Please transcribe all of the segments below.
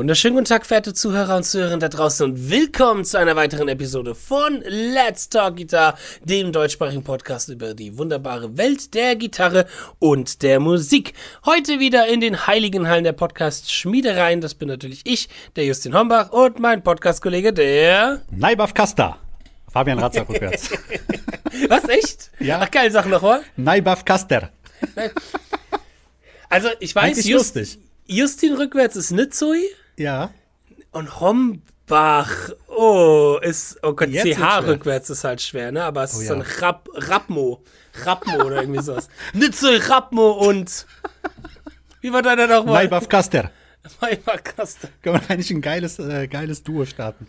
wunderschönen guten Tag, verehrte Zuhörer und Zuhörerinnen da draußen und willkommen zu einer weiteren Episode von Let's Talk Guitar, dem deutschsprachigen Podcast über die wunderbare Welt der Gitarre und der Musik. Heute wieder in den heiligen Hallen der Podcast-Schmiedereien. Das bin natürlich ich, der Justin Hombach und mein Podcast-Kollege, der... Naibaf Kasta. Fabian Ratzer rückwärts. Was, echt? Ja. Ach geil, sag nochmal. Naibaf Kaster. Also, ich weiß, Just, lustig. Justin rückwärts ist Nitzui Ja. und Hombach, oh, ist, oh Gott, Jetzt CH rückwärts ist halt schwer, ne? Aber es ist ja. so ein Rap, Rapmo. Rapmo oder irgendwie sowas. Nitzui, Rapmo und, wie war deiner nochmal? Naibaf Kaster. Maybach Kaster. Können wir eigentlich ein geiles, äh, geiles Duo starten.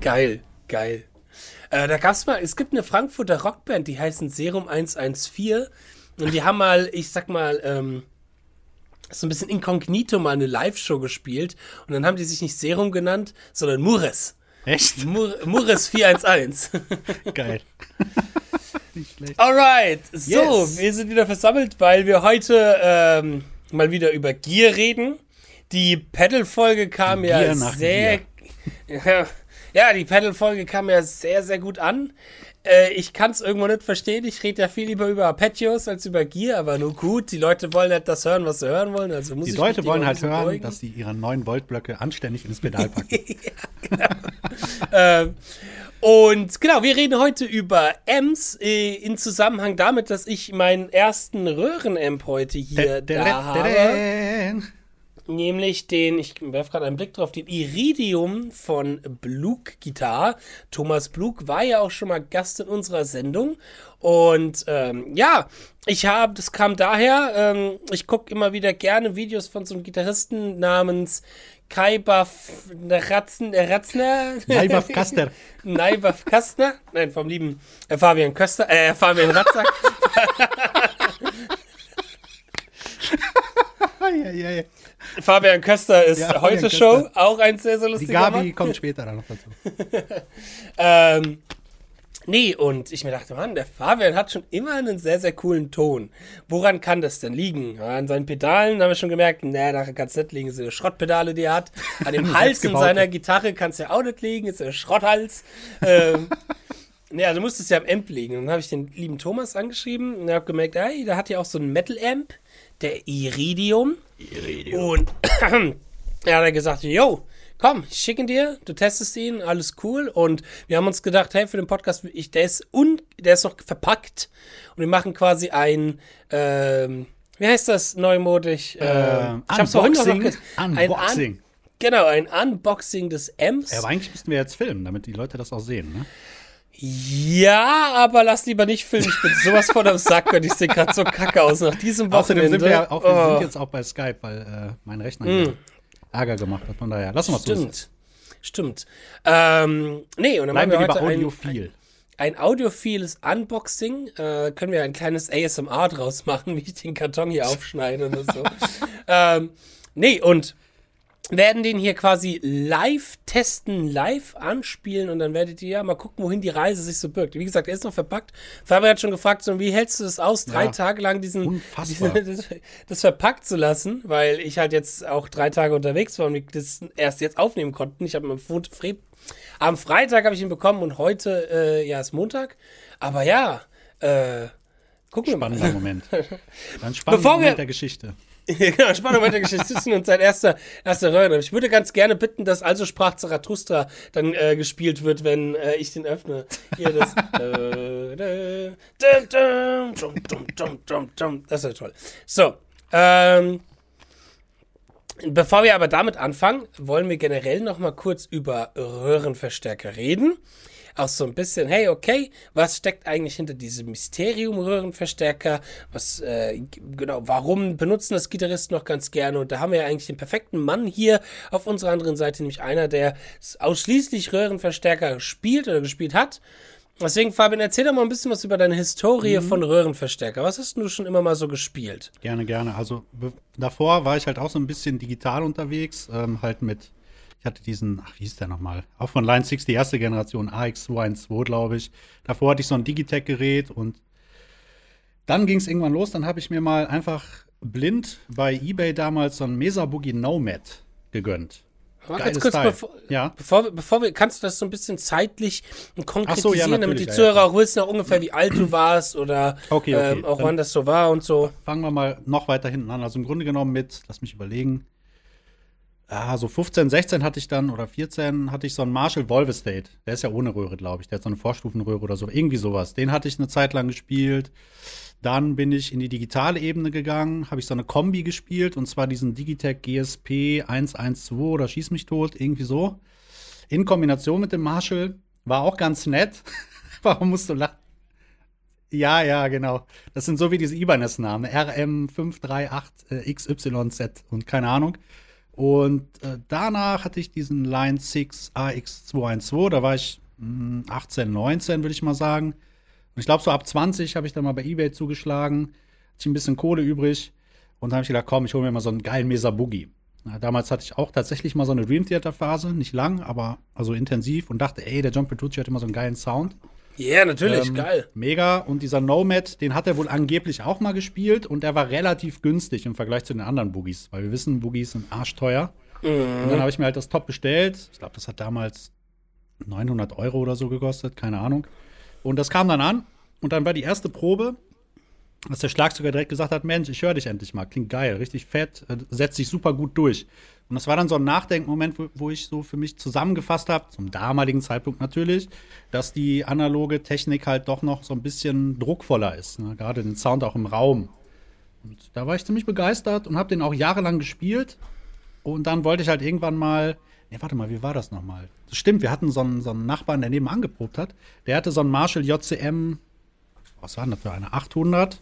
Geil, geil. Äh, da gab's mal, es gibt eine Frankfurter Rockband, die heißen Serum 114 und die haben mal, ich sag mal, ähm, so ein bisschen inkognito mal eine Live-Show gespielt und dann haben die sich nicht Serum genannt, sondern Mures. Echt? Mur Mures 411. Geil. Nicht schlecht. Alright, so, Yes. wir sind wieder versammelt, weil wir heute ähm, mal wieder über Gear reden. Die Pedal-Folge kam ja Gier nach sehr. Ja, ja, die Pedal-Folge kam ja sehr, sehr gut an. Äh, ich kann es irgendwo nicht verstehen. Ich rede ja viel lieber über Arpeggios als über Gear, aber nur gut. Die Leute wollen nicht das hören, was sie hören wollen. Also muss Die Leute wollen halt hören, beugen. dass sie ihre 9 Volt Blöcke anständig ins Pedal packen. Ähm, und genau, wir reden heute über Amps äh, in Zusammenhang damit, dass ich meinen ersten Röhrenamp heute hier da habe. Nämlich den, ich werfe gerade einen Blick drauf, den Iridium von Blug Guitar. Thomas Blug war ja auch schon mal Gast in unserer Sendung. Und ähm, ja, ich habe, das kam daher, ähm, ich gucke immer wieder gerne Videos von so einem Gitarristen namens Kai Baff Ratzen, äh, Ratzner. Naibaf Kaster. Naibaf Kastner. Nein, vom lieben äh, Fabian Köster, äh, Fabian Ratzak. Eieiei. Fabian Köster ist Ja, heute Köster. Show, auch ein sehr, sehr Die lustiger Gabi Mann. kommt später dann noch dazu. Ähm, nee, und ich mir dachte, Mann, der Fabian hat schon immer einen sehr, sehr coolen Ton. Woran kann das denn liegen? Ja, an seinen Pedalen haben wir schon gemerkt, nee, daran kann es nicht liegen, das sind Schrottpedale, die er hat. An dem Hals in seiner Gitarre kann es ja auch nicht liegen, ist ein Schrotthals. ähm, Nee, also muss es ja am Amp liegen. Und dann habe ich den lieben Thomas angeschrieben und habe gemerkt, ey, der hat ja auch so einen Metal-Amp, der Iridium. Und er hat er gesagt, yo, komm, ich schicke ihn dir, du testest ihn, alles cool. Und wir haben uns gedacht, hey, für den Podcast, ich, der ist un, der ist noch verpackt. Und wir machen quasi ein, ähm, wie heißt das neumodisch? Ähm, ich hab's vorhin doch noch Unboxing. ein Un- Unboxing. Genau, ein Unboxing des Amps. Ja, aber eigentlich müssten wir jetzt filmen, damit die Leute das auch sehen. Ne? Ja, aber lass lieber nicht filmen. Ich bin sowas von am Sack und ich sehe gerade so kacke aus nach diesem Wochenende. Außerdem sind wir, ja auch, wir Oh, sind jetzt auch bei Skype, weil äh, mein Rechner hier Ärger gemacht hat. Von daher, lass uns mal stimmt. Stimmt. Ähm, nee, und dann Bleiben machen wir wir lieber heute ein, audiophil. ein audiophiles Unboxing. Äh, können wir ein kleines ASMR draus machen, wie ich den Karton hier aufschneide oder so. ähm, nee, und werden den hier quasi live testen, live anspielen und dann werdet ihr ja mal gucken, wohin die Reise sich so birgt. Wie gesagt, er ist noch verpackt. Fabian hat schon gefragt, so, wie hältst du das aus, drei Ja. Tage lang diesen, diesen das, das verpackt zu lassen, weil ich halt jetzt auch drei Tage unterwegs war und wir das erst jetzt aufnehmen konnten. Ich habe am, am Freitag habe ich ihn bekommen und heute, äh, ja, ist Montag. Aber ja, äh, gucken wir mal. Spannender Moment. Ein spannender Bevor wir- Moment der Geschichte. genau, Spannung weiter Geschichte und sein erster, erster Röhrenamp. Ich würde ganz gerne bitten, dass Also sprach Zarathustra dann äh, gespielt wird, wenn äh, ich den öffne. Hier das. äh. Das ist ja toll. So, ähm. Bevor wir aber damit anfangen, wollen wir generell noch mal kurz über Röhrenverstärker reden. Auch so ein bisschen, hey, okay, was steckt eigentlich hinter diesem Mysterium Röhrenverstärker? Was, äh, genau, warum benutzen das Gitarristen noch ganz gerne? Und da haben wir ja eigentlich den perfekten Mann hier auf unserer anderen Seite, nämlich einer, der ausschließlich Röhrenverstärker spielt oder gespielt hat. Deswegen, Fabian, erzähl doch mal ein bisschen was über deine Historie von Röhrenverstärker. Was hast du schon immer mal so gespielt? Gerne, gerne. Also davor war ich halt auch so ein bisschen digital unterwegs, ähm, halt mit, ich hatte diesen, ach, wie hieß der nochmal? Auch von Line 6, die erste Generation, AX212, glaube ich. Davor hatte ich so ein Digitech-Gerät und dann ging es irgendwann los, dann habe ich mir mal einfach blind bei eBay damals so ein Mesa Boogie Nomad gegönnt. Ganz kurz, bevor, Ja. bevor, wir- bevor wir, kannst du das so ein bisschen zeitlich konkretisieren, ja, damit die Zuhörer ja. auch wissen, auch ungefähr, wie alt du warst oder Okay, okay. Ähm, auch Dann- wann das so war und so. Fangen wir mal noch weiter hinten an. Also im Grunde genommen mit, lass mich überlegen, ah, so 15, 16 hatte ich dann oder 14 hatte ich so einen Marshall Volvestate. Der ist ja ohne Röhre, glaube ich. Der hat so eine Vorstufenröhre oder so. Irgendwie sowas. Den hatte ich eine Zeit lang gespielt. Dann bin ich in die digitale Ebene gegangen, habe ich so eine Kombi gespielt und zwar diesen Digitech GSP 112 oder Schieß mich tot, irgendwie so. In Kombination mit dem Marshall. War auch ganz nett. Warum musst du lachen? Ja, ja, genau. Das sind so wie diese Ibanez-Namen. RM538XYZ und keine Ahnung. Und äh, danach hatte ich diesen Line 6 AX212. Da war ich mh, 18, 19, würde ich mal sagen. Und ich glaube, so ab 20 habe ich dann mal bei Ebay zugeschlagen. Hatte ich ein bisschen Kohle übrig. Und habe ich gedacht, komm, ich hole mir mal so einen geilen Mesa Boogie. Ja, damals hatte ich auch tatsächlich mal so eine Dream Theater Phase, nicht lang, aber also intensiv und dachte, ey, der John Petrucci hat immer so einen geilen Sound. Ja, yeah, natürlich, Ähm, geil. Mega. Und dieser Nomad, den hat er wohl angeblich auch mal gespielt und der war relativ günstig im Vergleich zu den anderen Boogies, weil wir wissen, Boogies sind arschteuer. Und dann habe ich mir halt das Top bestellt. Ich glaube, das hat damals 900 Euro oder so gekostet, keine Ahnung. Und das kam dann an und dann war die erste Probe, dass der Schlagzeuger direkt gesagt hat: Mensch, ich höre dich endlich mal, klingt geil, richtig fett, äh, setzt sich super gut durch. Und das war dann so ein Nachdenkmoment, wo, wo ich so für mich zusammengefasst habe, zum damaligen Zeitpunkt natürlich, dass die analoge Technik halt doch noch so ein bisschen druckvoller ist, ne? gerade den Sound auch im Raum. Und da war ich ziemlich begeistert und habe den auch jahrelang gespielt. Und dann wollte ich halt irgendwann mal, ne, warte mal, wie war das nochmal? Das stimmt, wir hatten so einen, so einen Nachbarn, der nebenan geprobt hat. Der hatte so einen Marshall JCM, was war denn das für eine? 800.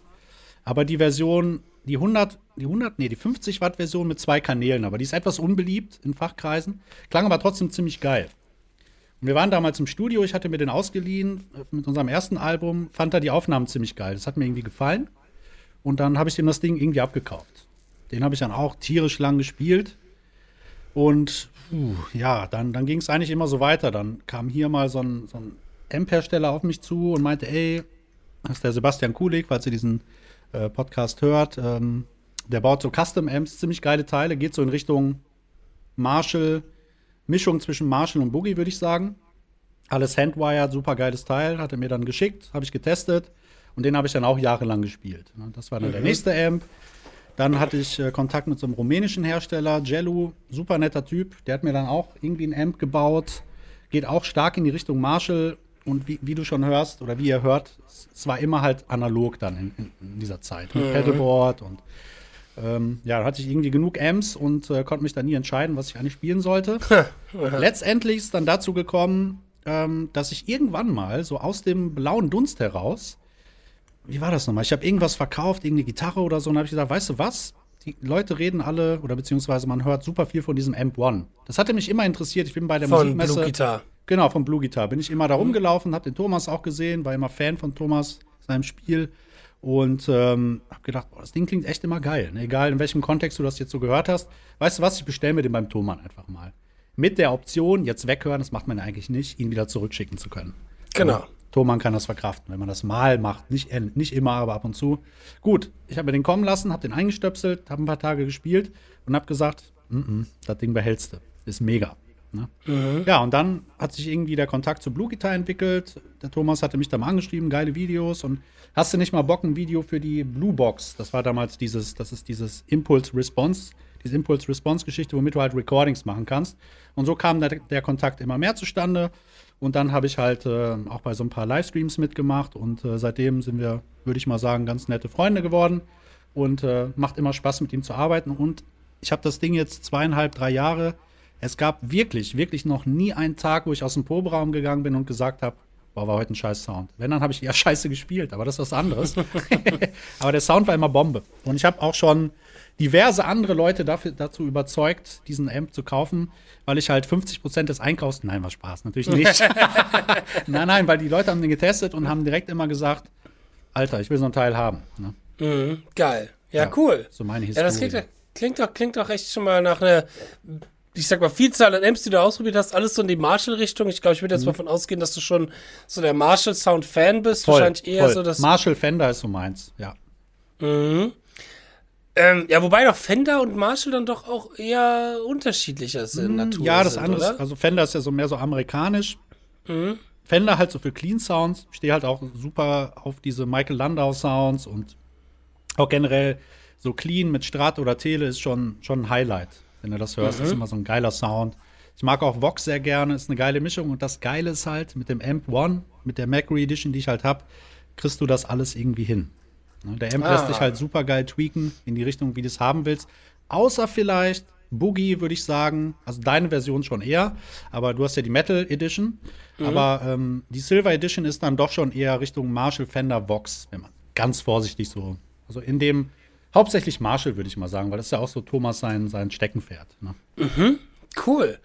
Aber die Version, die 100, die 100, nee, die 50 Watt Version mit zwei Kanälen, aber die ist etwas unbeliebt in Fachkreisen, klang aber trotzdem ziemlich geil. Und wir waren damals im Studio, ich hatte mir den ausgeliehen äh, mit unserem ersten Album, fand da die Aufnahmen ziemlich geil. Das hat mir irgendwie gefallen. Und dann habe ich ihm das Ding irgendwie abgekauft. Den habe ich dann auch tierisch lang gespielt. Und puh, ja, dann, dann ging es eigentlich immer so weiter. Dann kam hier mal so ein, so ein Amp-Hersteller auf mich zu und meinte, ey, das ist der Sebastian Kulik, falls ihr diesen äh, Podcast hört. Ähm, der baut so Custom-Amps, ziemlich geile Teile, geht so in Richtung Marshall, Mischung zwischen Marshall und Boogie, würde ich sagen. Alles handwired, super geiles Teil, hat er mir dann geschickt, habe ich getestet und den habe ich dann auch jahrelang gespielt. Ne, Das war dann der nächste Amp. Dann hatte ich äh, Kontakt mit so einem rumänischen Hersteller, Jellu, super netter Typ. Der hat mir dann auch irgendwie ein Amp gebaut. Geht auch stark in die Richtung Marshall. Und wie, wie du schon hörst, oder wie ihr hört, es, war immer halt analog dann in, in, in dieser Zeit. Mit Pedalboard und ähm, ja, da hatte ich irgendwie genug Amps und äh, konnte mich dann nie entscheiden, was ich eigentlich spielen sollte. Letztendlich ist dann dazu gekommen, ähm, dass ich irgendwann mal so aus dem blauen Dunst heraus wie war das nochmal? Ich habe irgendwas verkauft, irgendeine Gitarre oder so, und habe ich gesagt, weißt du was? Die Leute reden alle, oder beziehungsweise man hört super viel von diesem Amp One. Das hatte mich immer interessiert. Ich bin bei der Von Musikmesse. Blue Guitar. Genau, von Blue Guitar. Bin ich immer da rumgelaufen, habe den Thomas auch gesehen, war immer Fan von Thomas, seinem Spiel. Und ähm, habe gedacht, boah, das Ding klingt echt immer geil. Ne? Egal in welchem Kontext du das jetzt so gehört hast. Weißt du was? Ich bestelle mir den beim Thomann einfach mal. Mit der Option, jetzt weghören, das macht man ja eigentlich nicht, ihn wieder zurückschicken zu können. Genau. Thomann kann das verkraften, wenn man das mal macht. Nicht, äh, nicht immer, aber ab und zu. Gut, ich habe mir den kommen lassen, habe den eingestöpselt, habe ein paar Tage gespielt und habe gesagt, mm -mm, das Ding behältst du. Ist mega. Ne? Ja, und dann hat sich irgendwie der Kontakt zu Blue Guitar entwickelt. Der Thomas hatte mich da mal angeschrieben, geile Videos und hast du nicht mal Bock, ein Video für die Blue Box? Das war damals dieses, das ist dieses Impulse-Response, diese Impulse-Response-Geschichte, womit du halt Recordings machen kannst. Und so kam der, der Kontakt immer mehr zustande. Und dann habe ich halt äh, auch bei so ein paar Livestreams mitgemacht und äh, seitdem sind wir, würde ich mal sagen, ganz nette Freunde geworden und äh, macht immer Spaß mit ihm zu arbeiten. Und ich habe das Ding jetzt zweieinhalb, drei Jahre. Es gab wirklich, wirklich noch nie einen Tag, wo ich aus dem Proberaum gegangen bin und gesagt habe, boah, war heute ein scheiß Sound. Wenn, dann habe ich eher scheiße gespielt, aber das ist was anderes. aber der Sound war immer Bombe. Und ich habe auch schon diverse andere Leute dafür, dazu überzeugt, diesen Amp zu kaufen, weil ich halt 50% des Einkaufs, nein, war Spaß, natürlich nicht. nein, nein, weil die Leute haben den getestet und haben direkt immer gesagt, Alter, ich will so ein Teil haben. Ne? Mhm, geil. Ja, Ja, cool. so meine Ja, das Historie. klingt, doch- klingt, doch, klingt doch echt schon mal nach einer, ich sag mal, Vielzahl an Amps, die du ausprobiert hast, alles so in die Marshall-Richtung. Ich glaube, ich würde Mhm. jetzt mal davon ausgehen, dass du schon so der Marshall-Sound-Fan bist. Wahrscheinlich eher voll. so das. Marshall Fender ist so meins, ja. Mhm. Ähm, ja, wobei doch Fender und Marshall dann doch auch eher unterschiedlicher sind. Natur Hm, ja, das sind, andere, oder? also Fender ist ja so mehr so amerikanisch. Mhm. Fender halt so für Clean Sounds. Ich stehe halt auch super auf diese Michael Landau Sounds und auch generell so clean mit Strat oder Tele ist schon, schon ein Highlight. Wenn du das hörst, Mhm. ist immer so ein geiler Sound. Ich mag auch Vox sehr gerne, ist eine geile Mischung. Und das Geile ist halt, mit dem Amp One, mit der Macri Edition, die ich halt habe, kriegst du das alles irgendwie hin. Ne, Der Amp Ah. lässt sich halt super geil tweaken in die Richtung, wie du es haben willst. Außer vielleicht Boogie, würde ich sagen. Also deine Version schon eher. Aber du hast ja die Metal Edition. Aber ähm, die Silver Edition ist dann doch schon eher Richtung Marshall Fender Vox, wenn man ganz vorsichtig so. Also in dem, hauptsächlich Marshall, würde ich mal sagen, weil das ist ja auch so Thomas sein, sein Steckenpferd. Ne? Cool.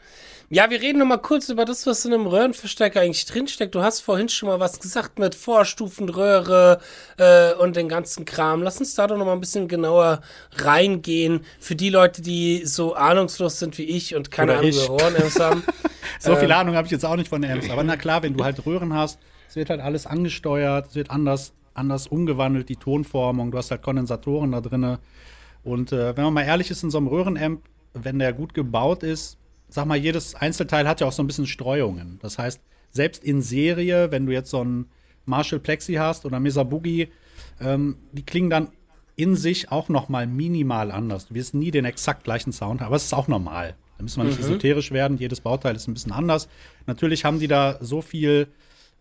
Ja, wir reden noch mal kurz über das, was in einem Röhrenverstärker eigentlich drinsteckt. Du hast vorhin schon mal was gesagt mit Vorstufenröhre äh, und den ganzen Kram. Lass uns da doch noch mal ein bisschen genauer reingehen. Für die Leute, die so ahnungslos sind wie ich und keine Oder Ahnung über Röhrenamps haben. So viel Ahnung habe ich jetzt auch nicht von Amps. Aber na klar, wenn du halt Röhren hast, es wird halt alles angesteuert, es wird anders, anders umgewandelt, die Tonformung, du hast halt Kondensatoren da drinne. Und äh, wenn man mal ehrlich ist, in so einem Röhrenamp, wenn der gut gebaut ist, sag mal, jedes Einzelteil hat ja auch so ein bisschen Streuungen. Das heißt, selbst in Serie, wenn du jetzt so einen Marshall Plexi hast oder Mesa Boogie, ähm, die klingen dann in sich auch noch mal minimal anders. Du wirst nie den exakt gleichen Sound haben, aber es ist auch normal. Da müssen wir nicht esoterisch werden. Jedes Bauteil ist ein bisschen anders. Natürlich haben die da so viel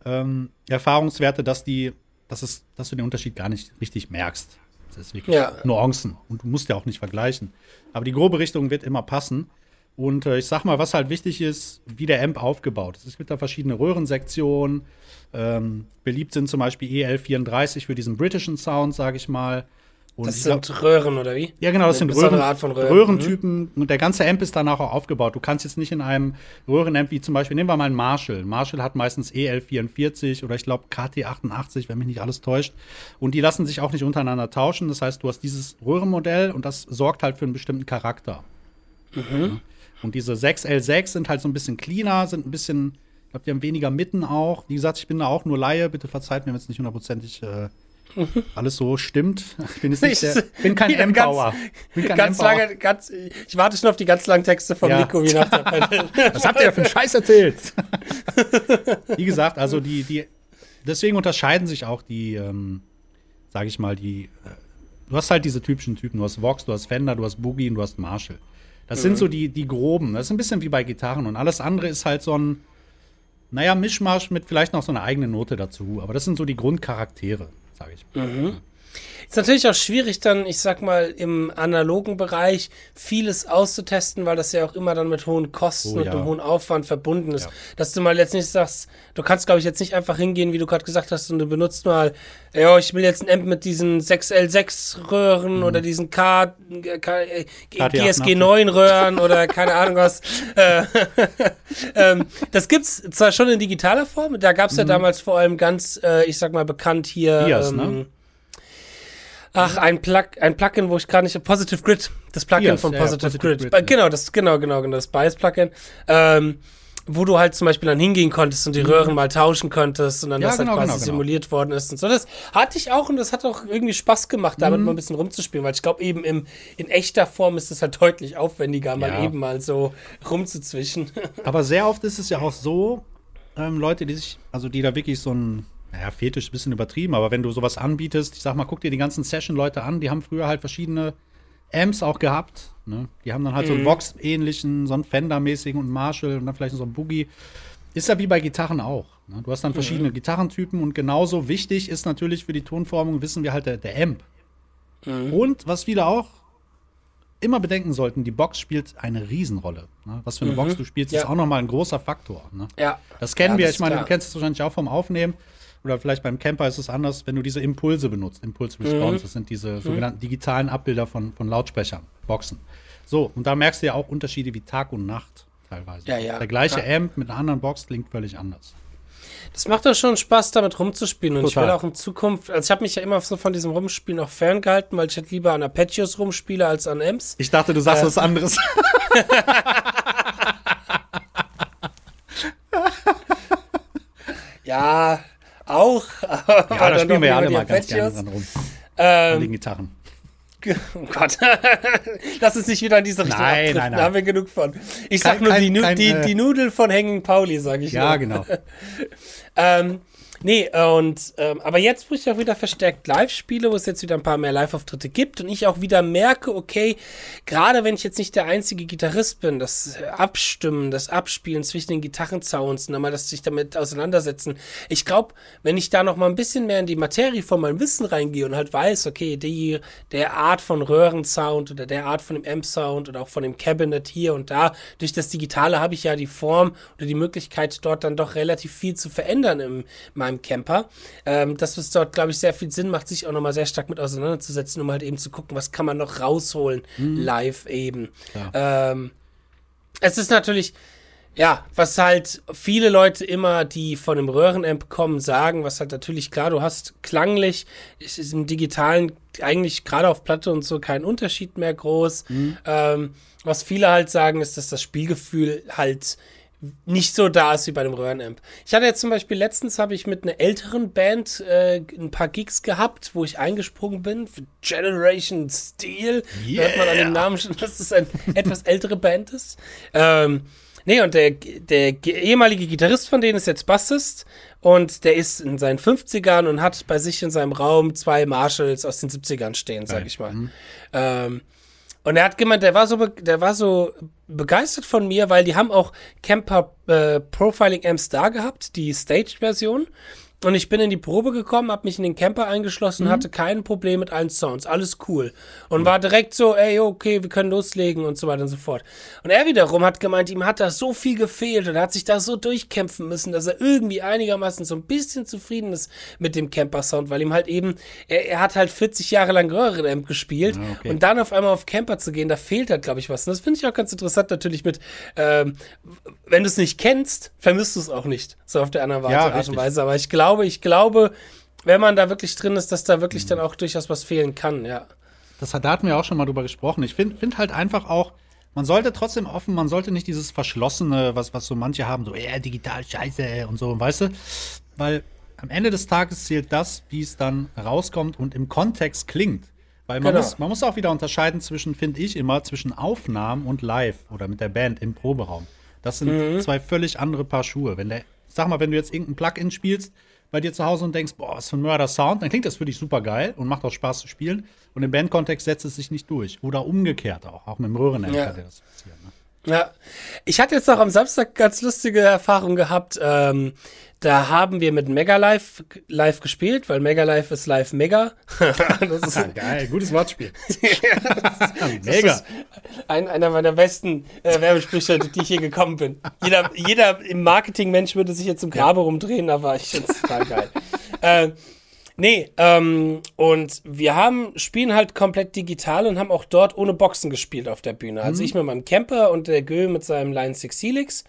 ähm, Erfahrungswerte, dass die, dass es, dass du den Unterschied gar nicht richtig merkst. Das ist wirklich Ja. Nuancen und du musst ja auch nicht vergleichen. Aber die grobe Richtung wird immer passen. Und äh, ich sag mal, was halt wichtig ist, wie der Amp aufgebaut ist. Es gibt da verschiedene Röhrensektionen. Ähm, beliebt sind zum Beispiel EL34 für diesen britischen Sound, sage ich mal. Und Das ich glaub- sind Röhren, oder wie? ja, genau, das Eine sind Röhren, Art von Röhren. Röhrentypen. Und der ganze Amp ist danach auch aufgebaut. Du kannst jetzt nicht in einem Röhrenamp wie zum Beispiel, nehmen wir mal einen Marshall. Marshall hat meistens EL44 oder ich glaube KT88, wenn mich nicht alles täuscht. Und die lassen sich auch nicht untereinander tauschen. Das heißt, du hast dieses Röhrenmodell und das sorgt halt für einen bestimmten Charakter. Mhm. Und diese 6L6 sind halt so ein bisschen cleaner, sind ein bisschen, ich glaube, die haben weniger Mitten auch. Wie gesagt, ich bin da auch nur Laie. Bitte verzeiht mir, wenn es nicht hundertprozentig äh, alles so stimmt. Ich bin jetzt nicht Ich- der, bin kein M-Bauer. Ganz M-Bauer. lange, ganz, ich warte schon auf die ganz langen Texte von Ja. Nico, wie nach der. Was habt ihr da für einen Scheiß erzählt? Wie gesagt, also die, die, deswegen unterscheiden sich auch die, ähm, sage ich mal, die, äh, du hast halt diese typischen Typen. Du hast Vox, du hast Fender, du hast Boogie und du hast Marshall. Das sind so die, die groben. Das ist ein bisschen wie bei Gitarren und alles andere ist halt so ein, naja, Mischmasch mit vielleicht noch so einer eigenen Note dazu. Aber das sind so die Grundcharaktere, sage ich. mal. Ist natürlich auch schwierig, dann, ich sag mal, im analogen Bereich vieles auszutesten, weil das ja auch immer dann mit hohen Kosten Oh, und ja. einem hohen Aufwand verbunden ist. Ja. Dass du mal jetzt nicht sagst, du kannst, glaube ich, jetzt nicht einfach hingehen, wie du gerade gesagt hast, und du benutzt mal, ja, ich will jetzt ein Amp mit diesen 6L6-Röhren oder diesen K, K, äh, GSG9-Röhren oder keine Ahnung was. Äh, ähm, das gibt's zwar schon in digitaler Form, da gab's ja damals vor allem ganz, äh, ich sag mal, bekannt hier. Dias, ähm, ne? Ach, ein, Plug, ein Plugin, wo ich gerade nicht. Positive Grid. Das Plugin Yes, von ja, ja, Positive, Positive Grid. Grid. Genau, das, genau, genau, genau, das Bias-Plugin. Ähm, wo du halt zum Beispiel dann hingehen konntest und die Röhren mal tauschen konntest und dann Mhm. Ja, das genau, halt quasi genau, genau. simuliert worden ist und so. Das hatte ich auch und das hat auch irgendwie Spaß gemacht, damit Mhm. mal ein bisschen rumzuspielen, weil ich glaube, eben im, in echter Form ist es halt deutlich aufwendiger, mal Ja. eben mal so rumzuzwischen. Aber sehr oft ist es ja auch so, ähm, Leute, die sich, also die da wirklich so ein, naja, Fetisch ist ein bisschen übertrieben, aber wenn du sowas anbietest, ich sag mal, guck dir die ganzen Session-Leute an, die haben früher halt verschiedene Amps auch gehabt. Ne? Die haben dann halt so einen Vox-ähnlichen, so einen Fender-mäßigen und Marshall und dann vielleicht so einen Boogie. Ist ja wie bei Gitarren auch. Ne? Du hast dann verschiedene Gitarrentypen und genauso wichtig ist natürlich für die Tonformung, wissen wir halt der, der Amp. Und was viele auch immer bedenken sollten, die Box spielt eine Riesenrolle. Ne? Was für eine Box du spielst, ist Ja. auch nochmal ein großer Faktor. Ne? ja. Das kennen Ja, wir. das Ich meine, ist du klar. kennst es wahrscheinlich auch vom Aufnehmen. Oder vielleicht beim Camper ist es anders, wenn du diese Impulse benutzt. Impulse Mhm. Response. Das sind diese sogenannten digitalen Abbilder von, von Lautsprechern, Boxen. So, und da merkst du ja auch Unterschiede wie Tag und Nacht teilweise. Ja, ja. Der gleiche Ja. Amp mit einer anderen Box klingt völlig anders. Das macht doch schon Spaß, damit rumzuspielen. Und ich Total. will auch in Zukunft, also ich habe mich ja immer so von diesem Rumspielen auch ferngehalten, weil ich halt lieber an Apaches rumspiele als an Amps. Ich dachte, du sagst was anderes. Ja, auch. ja, da spielen wir ja alle mal ganz gerne dran rum. Ähm, den Gitarren. Oh Gott. Lass uns nicht wieder in diese Richtung Nein, abdriften. nein, nein. Da haben wir genug von. Ich sag Kein- nur kein- die, kein, die, äh, die Nudel von Hanging Pauli, sage ich Ja, nur. genau. Ähm, nee, und ähm, aber jetzt, wo ich auch wieder verstärkt live spiele, wo es jetzt wieder ein paar mehr Live-Auftritte gibt und ich auch wieder merke, okay, gerade wenn ich jetzt nicht der einzige Gitarrist bin, das Abstimmen, das Abspielen zwischen den Gitarrensounds und dann mal das sich damit auseinandersetzen. Ich glaube, wenn ich da noch mal ein bisschen mehr in die Materie von meinem Wissen reingehe und halt weiß, okay, die, der Art von Röhrensound oder der Art von dem Amp-Sound oder auch von dem Cabinet hier und da, durch das Digitale habe ich ja die Form oder die Möglichkeit, dort dann doch relativ viel zu verändern in meinem Camper. Ähm, dass es dort, glaube ich, sehr viel Sinn macht, sich auch nochmal sehr stark mit auseinanderzusetzen, um halt eben zu gucken, was kann man noch rausholen, live eben. Ähm, es ist natürlich, ja, was halt viele Leute immer, die von einem Röhrenamp kommen, sagen, was halt natürlich klar, du hast klanglich, es ist im Digitalen eigentlich gerade auf Platte und so kein Unterschied mehr groß. Ähm, was viele halt sagen, ist, dass das Spielgefühl halt nicht so da ist wie bei dem Röhrenamp. Ich hatte jetzt zum Beispiel letztens habe ich mit einer älteren Band äh, ein paar Gigs gehabt, wo ich eingesprungen bin Generation Steel. Da hört man an dem Namen schon, dass es eine etwas ältere Band ist. Ähm, nee, und der, der ge- ehemalige Gitarrist von denen ist jetzt Bassist und der ist in seinen 50ern und hat bei sich in seinem Raum zwei Marshalls aus den 70ern stehen, sag ich mal. Ähm, und er hat gemeint, der war so, der war so begeistert von mir, weil die haben auch Camper äh, Profiling Amps da gehabt, die Staged-Version. Und ich bin in die Probe gekommen, habe mich in den Camper eingeschlossen, hatte kein Problem mit allen Sounds, alles cool. Und war direkt so, ey, okay, wir können loslegen und so weiter und so fort. Und er wiederum hat gemeint, ihm hat da so viel gefehlt und er hat sich da so durchkämpfen müssen, dass er irgendwie einigermaßen so ein bisschen zufrieden ist mit dem Camper-Sound, weil ihm halt eben, er, er hat halt 40 Jahre lang Röhrenamp gespielt Ah, okay. und dann auf einmal auf Camper zu gehen, da fehlt halt, glaube ich, was. Und das finde ich auch ganz interessant natürlich mit, ähm, wenn du es nicht kennst, vermisst du es auch nicht, so auf der anderen Ja, Art und Weise. Aber ich glaube, ich glaube, wenn man da wirklich drin ist, dass da wirklich dann auch durchaus was fehlen kann, ja. Das hat, da hatten wir auch schon mal drüber gesprochen. Ich finde find halt einfach auch, man sollte trotzdem offen, man sollte nicht dieses Verschlossene, was, was so manche haben, so, ja, digital scheiße und so, weißt du? Weil am Ende des Tages zählt das, wie es dann rauskommt und im Kontext klingt. Weil man, Genau. muss, man muss auch wieder unterscheiden zwischen, finde ich immer, zwischen Aufnahmen und Live oder mit der Band im Proberaum. Das sind zwei völlig andere Paar Schuhe. Wenn der, sag mal, wenn du jetzt irgendein Plugin spielst bei dir zu Hause und denkst, boah, was für ein Mörder-Sound, dann klingt das für dich super geil und macht auch Spaß zu spielen. Und im Bandkontext setzt es sich nicht durch. Oder umgekehrt auch. Auch mit dem Röhrenamp Ja. kann dir das passieren. Ne? Ja, ich hatte jetzt auch am Samstag ganz lustige Erfahrungen gehabt. Ähm, da haben wir mit Mega Live live gespielt, weil Mega Live ist live mega. das ist geil, gutes Wortspiel. Das Mega. ist ein, einer meiner besten äh, Werbesprüche, die ich hier gekommen bin. Jeder, jeder im Marketing-Mensch würde sich jetzt im Grabe rumdrehen, aber ich finde es total geil. äh, nee, ähm, und wir haben, spielen halt komplett digital und haben auch dort ohne Boxen gespielt auf der Bühne. Also ich mit meinem Camper und der Gö mit seinem Line 6 Helix.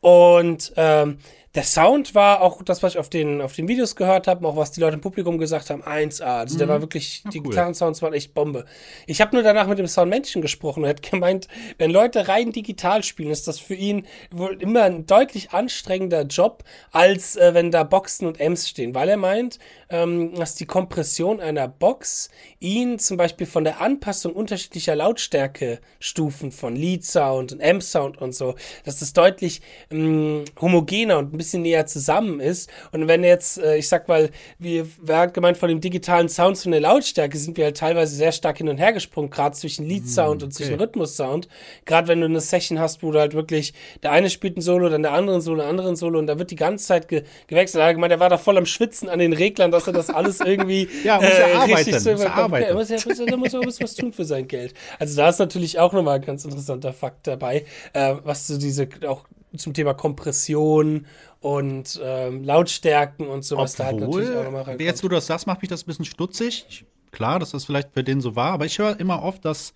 Und ähm, der Sound war auch das, was ich auf den, auf den Videos gehört habe, auch was die Leute im Publikum gesagt haben, 1A. Also der war wirklich, die Mhm. cool. Gitarrensounds waren echt Bombe. Ich habe nur danach mit dem Soundmenschen gesprochen und er hat gemeint, wenn Leute rein digital spielen, ist das für ihn wohl immer ein deutlich anstrengender Job, als äh, wenn da Boxen und Amps stehen, weil er meint, ähm, dass die Kompression einer Box ihn zum Beispiel von der Anpassung unterschiedlicher Lautstärkestufen von Lead Sound und Amp Sound und so, dass das deutlich mh, homogener und ein bisschen näher zusammen ist. Und wenn jetzt, äh, ich sag mal, wir, wer hat gemeint, von dem digitalen Sound zu der Lautstärke sind wir halt teilweise sehr stark hin und her gesprungen, gerade zwischen Lead Sound und zwischen Rhythmus Sound. Gerade wenn du eine Session hast, wo du halt wirklich, der eine spielt ein Solo, dann der andere ein Solo, der andere ein Solo und da wird die ganze Zeit ge gewechselt. Er hat gemeint, er war da voll am Schwitzen an den Reglern, dass er das alles irgendwie äh, Ja, muss ja arbeiten, richtig muss arbeiten. Er muss ja, muss, er muss auch ein bisschen was tun für sein Geld. Also da ist natürlich auch nochmal ein ganz interessanter Fakt dabei, äh, was so diese auch zum Thema Kompression und ähm, Lautstärken und sowas da halt natürlich auch nochmal Obwohl, reinkommt. jetzt, wo du das sagst, macht mich das ein bisschen stutzig. Klar, dass das vielleicht für den so war, aber ich höre immer oft, dass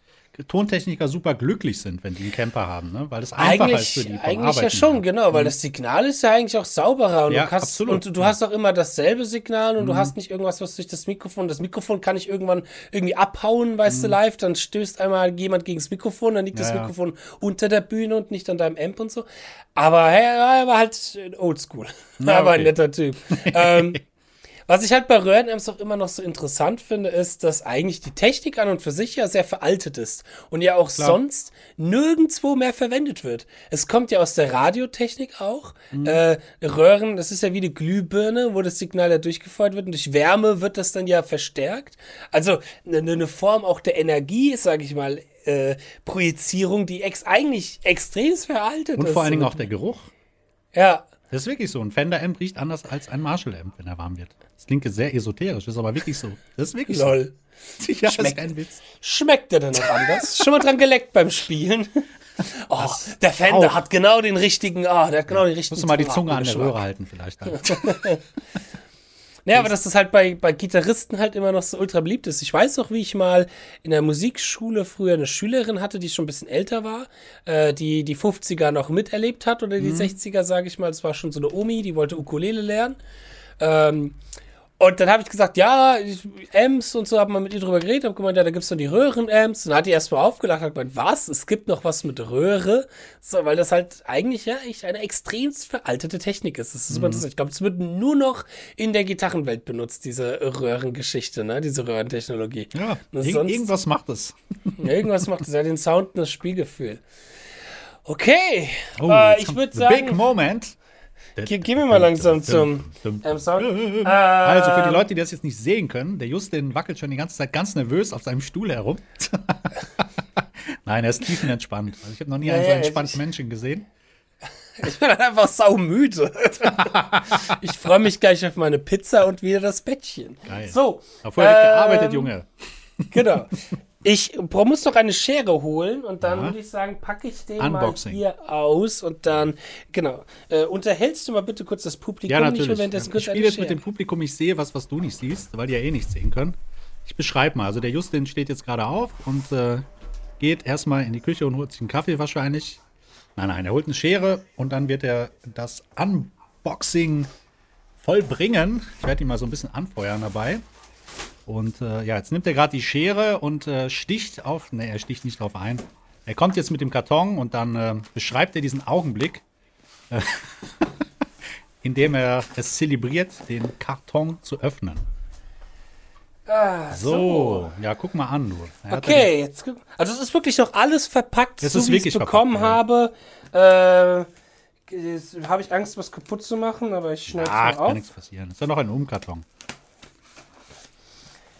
Tontechniker super glücklich sind, wenn die einen Camper haben, ne? weil das einfacher ist für Eigentlich, die eigentlich ja Arbeiten schon, her. genau, weil das Signal ist ja eigentlich auch sauberer und Ja, du hast, und du, du ja. Mhm. hast auch immer dasselbe Signal und du hast nicht irgendwas, was durch das Mikrofon, das Mikrofon kann ich irgendwann irgendwie abhauen, weißt du, live, dann stößt einmal jemand gegen das Mikrofon, dann liegt das Mhm. Ja, ja. Mikrofon unter der Bühne und nicht an deinem Amp und so. Aber hey, er war halt oldschool. Na, aber ein okay. netter Typ. ähm, Was ich halt bei Röhrenamps auch immer noch so interessant finde, ist, dass eigentlich die Technik an und für sich ja sehr veraltet ist und ja auch Klar. sonst nirgendwo mehr verwendet wird. Es kommt ja aus der Radiotechnik auch. Äh, Röhren, das ist ja wie eine Glühbirne, wo das Signal ja durchgefeuert wird und durch Wärme wird das dann ja verstärkt. Also eine, eine Form auch der Energie, sage ich mal, äh, Projizierung, die ex eigentlich extrem veraltet Und ist. vor allen Dingen auch der Geruch. Ja, Das ist wirklich so. Ein Fender-Amp riecht anders als ein Marshall-Amp, wenn er warm wird. Das klingt jetzt sehr esoterisch, ist aber wirklich so. Das ist wirklich lol. so. Ja, Schmeckt. kein Witz. Schmeckt der denn noch anders? Schon mal dran geleckt beim Spielen? Oh, der Fender auch. hat genau den richtigen, ah, der hat genau den richtigen Musst du mal die Zunge an der. Röhre halten, vielleicht. Halt. Ja, aber dass das halt bei, bei Gitarristen halt immer noch so ultra beliebt ist. Ich weiß noch, wie ich mal in der Musikschule früher eine Schülerin hatte, die schon ein bisschen älter war, äh, die die 50er noch miterlebt hat oder die Mhm. 60er, sage ich mal. Das war schon so eine Omi, die wollte Ukulele lernen. Ähm, und dann habe ich gesagt, ja, ich- Amps und so, habe mal mit ihr drüber geredet, habe gemeint, ja, da gibt's doch die Röhren-Amps. Und dann hat die erstmal aufgelacht, hat gemeint, was? Es gibt noch was mit Röhre? So, weil das halt eigentlich ja echt eine extremst veraltete Technik ist. Das ist interessant. Ich glaube, es wird nur noch in der Gitarrenwelt benutzt, diese Röhrengeschichte, ne? Diese Röhrentechnologie. Ja, irg sonst- irgendwas macht es. Irgendwas macht es ja den Sound und das Spielgefühl. Okay, Oh, äh, ich würde sagen, Big Moment. Ge gehen wir mal langsam zum ähm, Sound. Also für die Ähm, Leute, die das jetzt nicht sehen können, der Justin wackelt schon die ganze Zeit ganz nervös auf seinem Stuhl herum. Nein, er ist tiefenentspannt. Also ich habe noch nie Ja, einen so entspannten Menschen gesehen. Ich bin halt einfach saumüde. ich freue mich gleich auf meine Pizza und wieder das Bettchen. Geil. So. Wird ähm, gearbeitet, Junge. Genau. Ich muss noch eine Schere holen und dann Ja. würde ich sagen, packe ich den Unboxing. mal hier aus und dann, genau. Äh, unterhältst du mal bitte kurz das Publikum Ja, nicht natürlich. und währenddessen Ich kurz spiele eine jetzt mit dem Publikum, ich sehe was, was du nicht siehst, weil die ja eh nicht sehen können. Ich beschreibe mal. Also der Justin steht jetzt gerade auf und äh, geht erstmal in die Küche und holt sich einen Kaffee wahrscheinlich. Nein, nein, er holt eine Schere und dann wird er das Unboxing vollbringen. Ich werde ihn mal so ein bisschen anfeuern dabei. Und äh, ja, jetzt nimmt er gerade die Schere und äh, sticht auf. Ne, er sticht nicht drauf ein. Er kommt jetzt mit dem Karton und dann äh, beschreibt er diesen Augenblick, äh, indem er es zelebriert, den Karton zu öffnen. Ah, So, ja, guck mal an, du. Okay, jetzt also es ist wirklich noch alles verpackt, Es so wie ich es bekommen verpackt, habe. Äh, jetzt habe ich Angst, was kaputt zu machen, aber ich schneide es Ach, mal kann auf. nichts passieren. Ist ja noch ein Umkarton.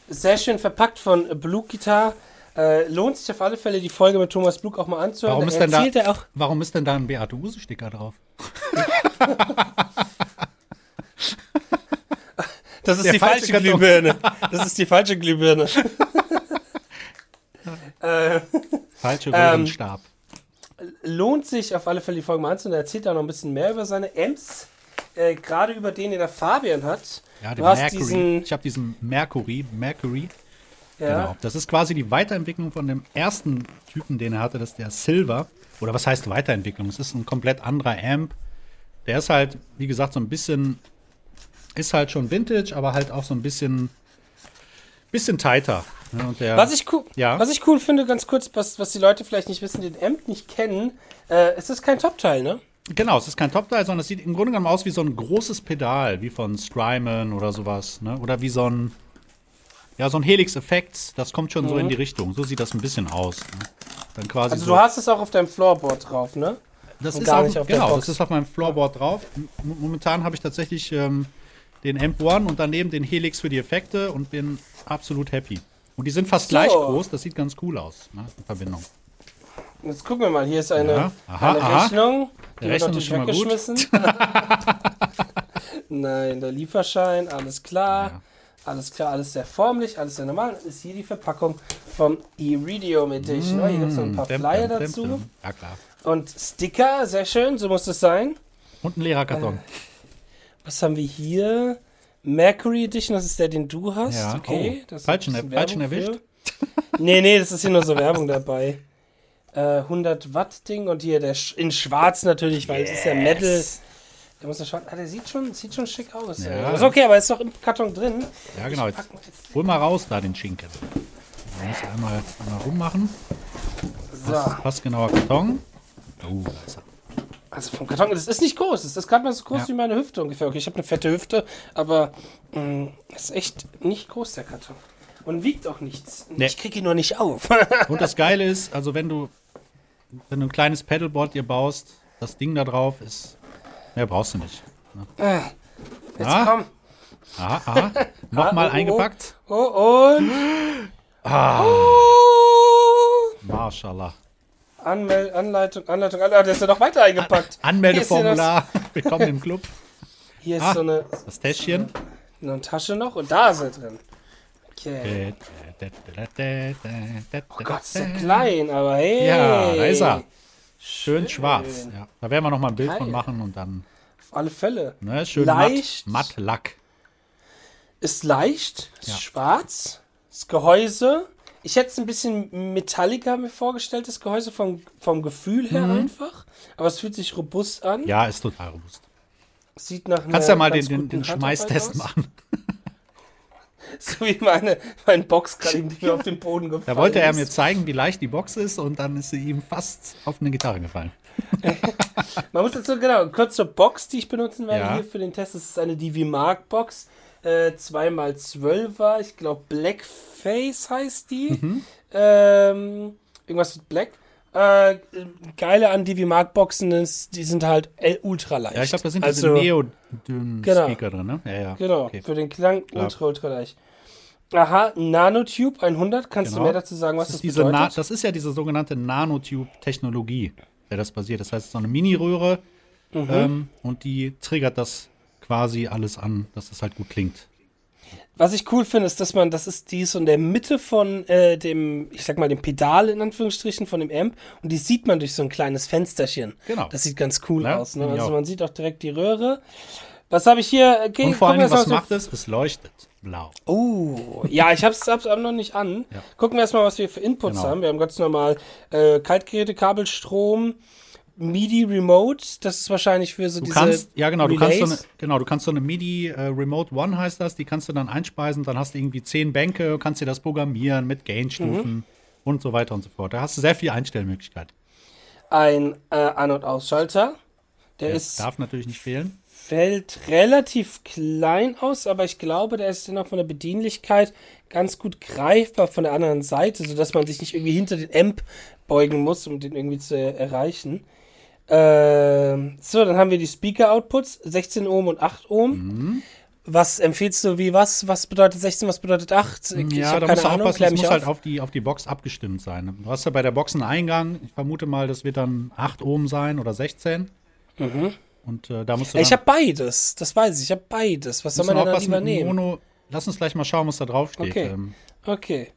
Sehr schön verpackt von Blue Guitar. Äh, lohnt sich auf alle Fälle, die Folge mit Thomas Blug auch mal anzuhören. Warum ist, denn da, er warum ist denn da ein Beate Use-Sticker drauf? Das ist Der die falsche falsche. Glühbirne. Das ist die falsche Glühbirne. äh, Falsche Ähm, Röhrenstab. lohnt sich auf alle Fälle die Folge mal anzuhören. Er erzählt da noch ein bisschen mehr über seine Amps. Äh, Gerade über den, den der Fabian hat. Ja, den Mercury. diesen. ich habe diesen Mercury, Mercury. Ja, Genau. Das ist quasi die Weiterentwicklung von dem ersten Typen, den er hatte, das ist der Silver. Oder was heißt Weiterentwicklung? Es ist ein komplett anderer Amp. Der ist halt, wie gesagt, so ein bisschen, ist halt schon Vintage, aber halt auch so ein bisschen, bisschen tighter. Ne? Der, Was ich, cool, Ja. was ich cool finde, ganz kurz, was, was die Leute vielleicht nicht wissen, den Amp nicht kennen, äh, es ist kein Top-Teil, ne? Genau, es ist kein Top-Teil, sondern es sieht im Grunde genommen aus wie so ein großes Pedal, wie von Strymon oder sowas. Ne? Oder wie so ein, ja, so ein Helix-Effekt. Das kommt schon so in die Richtung. So sieht das ein bisschen aus. Ne? Dann quasi Mhm. Also so. du hast es auch auf deinem Floorboard drauf, ne? Das Und ist gar auf, nicht auf genau, das ist auf meinem Floorboard drauf. Momentan habe ich tatsächlich ähm, den Amp One und daneben den Helix für die Effekte und bin absolut happy. Und die sind fast So. gleich groß, das sieht ganz cool aus, ne, in Verbindung. Jetzt gucken wir mal, hier ist eine, Ja. Aha, eine aha. Die Rechnung ist schon mal gut. Nein, der Lieferschein, alles klar. Ja. Alles klar, alles sehr formlich, alles sehr normal. Ist hier die Verpackung vom Iridium Edition. Oh, hier gibt es noch ein paar Däm, Flyer däm, dazu. däm. Ja, klar. Und Sticker, sehr schön, so muss es sein. Und ein leerer Karton. Was haben wir hier? Mercury Edition, das ist der, den du hast. Ja. Okay. Oh, falschen- falschen erwischt. nee, nee, das ist hier nur so Werbung dabei. Äh, 100 Watt Ding und hier der Sch in schwarz natürlich, weil es ist ja Metal. Der muss ja schauen. Ah, der sieht schon, sieht schon schick aus. Ja. Ist okay, aber ist doch im Karton drin. Ja, genau. Jetzt jetzt- hol mal raus da den Schinken. Man muss einmal, einmal rummachen. So. Pass genauer Karton. Oh, da ist er. Also vom Karton, das ist nicht groß. Das ist gerade mal so groß Ja. wie meine Hüfte ungefähr. Okay, ich habe eine fette Hüfte, aber mh, ist echt nicht groß, der Karton. Und wiegt auch nichts. Nee. Ich kriege ihn nur nicht auf. Und das Geile ist, also wenn du, wenn du ein kleines Pedalboard dir baust, das Ding da drauf ist, mehr brauchst du nicht. Jetzt Ah. komm. Aha, aha. Nochmal Ah, oh, oh. eingepackt. Oh, und. Ah, Oh. Mashallah. Anmel Anleitung, Anleitung, Anleitung. Ah, der ist ja noch weiter eingepackt. Anmeldeformular. Willkommen im Club. Hier ist, Ah. so eine, Das Täschchen. eine Tasche noch und da ist er drin. Okay. Oh Gott, ist so klein, aber hey. Ja, da ist er. Schön schwarz. Ja. Da werden wir noch mal ein Bild Geil. von machen und dann Auf alle Fälle. ne, schön Leicht. matt, matt Lack. Ist leicht, ist Ja. schwarz, das Gehäuse. Ich hätte es ein bisschen metalliger mir vorgestellt, das Gehäuse vom, vom Gefühl her einfach. Aber es fühlt sich robust an. Mhm. Ja, ist total robust. Sieht nach Kannst ja mal den, den, den Schmeißtest machen. So wie meine, mein Box gerade, die mir auf den Boden gefallen Da wollte er mir zeigen, wie leicht die Box ist und dann ist sie ihm fast auf eine Gitarre gefallen. Man muss dazu, genau, kurz zur Box, die ich benutzen werde Ja. hier für den Test. Das ist eine DV Mark Box. Äh, 2x12er, ich glaube Blackface heißt die. Mhm. Ähm, irgendwas mit Black. Äh, geile an DV Mark Boxen ist, die sind halt ultra leicht. Ja, ich glaube, da sind also, diese Neo-Speaker Genau. drin, ne? Ja, ja. Genau, Okay. für den Klang Klar. ultra, ultra leicht. Aha, Nanotube 100. Kannst Genau. du mehr dazu sagen, was Das das, ist, Na bedeutet? das ist ja diese sogenannte Nanotube-Technologie, der das basiert. Das heißt, so eine Mini-Röhre Mhm. ähm, und die triggert das quasi alles an, dass das halt gut klingt. Was ich cool finde, ist, dass man, das ist, die ist so in der Mitte von äh, dem, ich sag mal, dem Pedal in Anführungsstrichen von dem Amp und die sieht man durch so ein kleines Fensterchen. Genau. Das sieht ganz cool Ja, aus. Ne? finde ich Also man sieht auch direkt die Röhre. Was habe ich hier? Okay, Und vor allem, was macht es? Es leuchtet blau. Oh, ja, ich habe es aber noch nicht an. Ja. Gucken wir erstmal, was wir für Inputs Genau. haben. Wir haben ganz normal äh, Kaltgeräte, Kabelstrom, MIDI Remote. Das ist wahrscheinlich für so Du diese kannst, ja genau, du kannst, so eine, genau, du kannst so eine MIDI äh, Remote One heißt das, die kannst du dann einspeisen, dann hast du irgendwie zehn Bänke, kannst dir das programmieren mit Gain-Stufen Mhm. und so weiter und so fort. Da hast du sehr viel Einstellmöglichkeit. ein äh, An- und Ausschalter. Der Der ist darf natürlich nicht fehlen. fällt relativ klein aus, aber ich glaube, der ist dennoch von der Bedienlichkeit ganz gut greifbar von der anderen Seite, sodass man sich nicht irgendwie hinter den Amp beugen muss, um den irgendwie zu erreichen. Ähm, so, dann haben wir die Speaker-Outputs, 16 Ohm und 8 Ohm. Mhm. Was empfiehlst du, wie was? Was bedeutet 16, was bedeutet 8? Ich ja, da musst du Ahnung, aufpassen, das muss halt auf. auf die, auf die Box abgestimmt sein. Du hast ja bei der Box einen Eingang, ich vermute mal, das wird dann 8 Ohm sein oder 16. Und äh, da musst du Mhm. Ich habe beides, das weiß ich, ich habe beides. Was soll man denn da lieber nehmen? Mono. Lass uns gleich mal schauen, was da drauf steht. Okay. Ähm, Okay.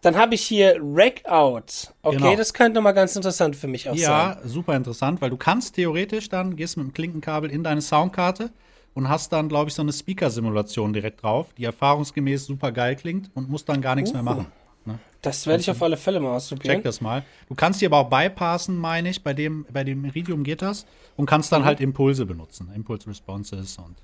Dann habe ich hier Rack Out. Okay, Genau. das könnte nochmal ganz interessant für mich auch sein. Ja, super interessant, weil du kannst theoretisch dann, gehst mit dem Klinkenkabel in deine Soundkarte und hast dann, glaube ich, so eine Speaker-Simulation direkt drauf, die erfahrungsgemäß super geil klingt und musst dann gar nichts mehr Uh. machen. Ne? Das werde ich auf alle Fälle mal ausprobieren. Check das mal. Du kannst die aber auch bypassen, meine ich, bei dem, bei dem Iridium geht das und kannst Mhm. dann halt Impulse benutzen, Impulse-Responses und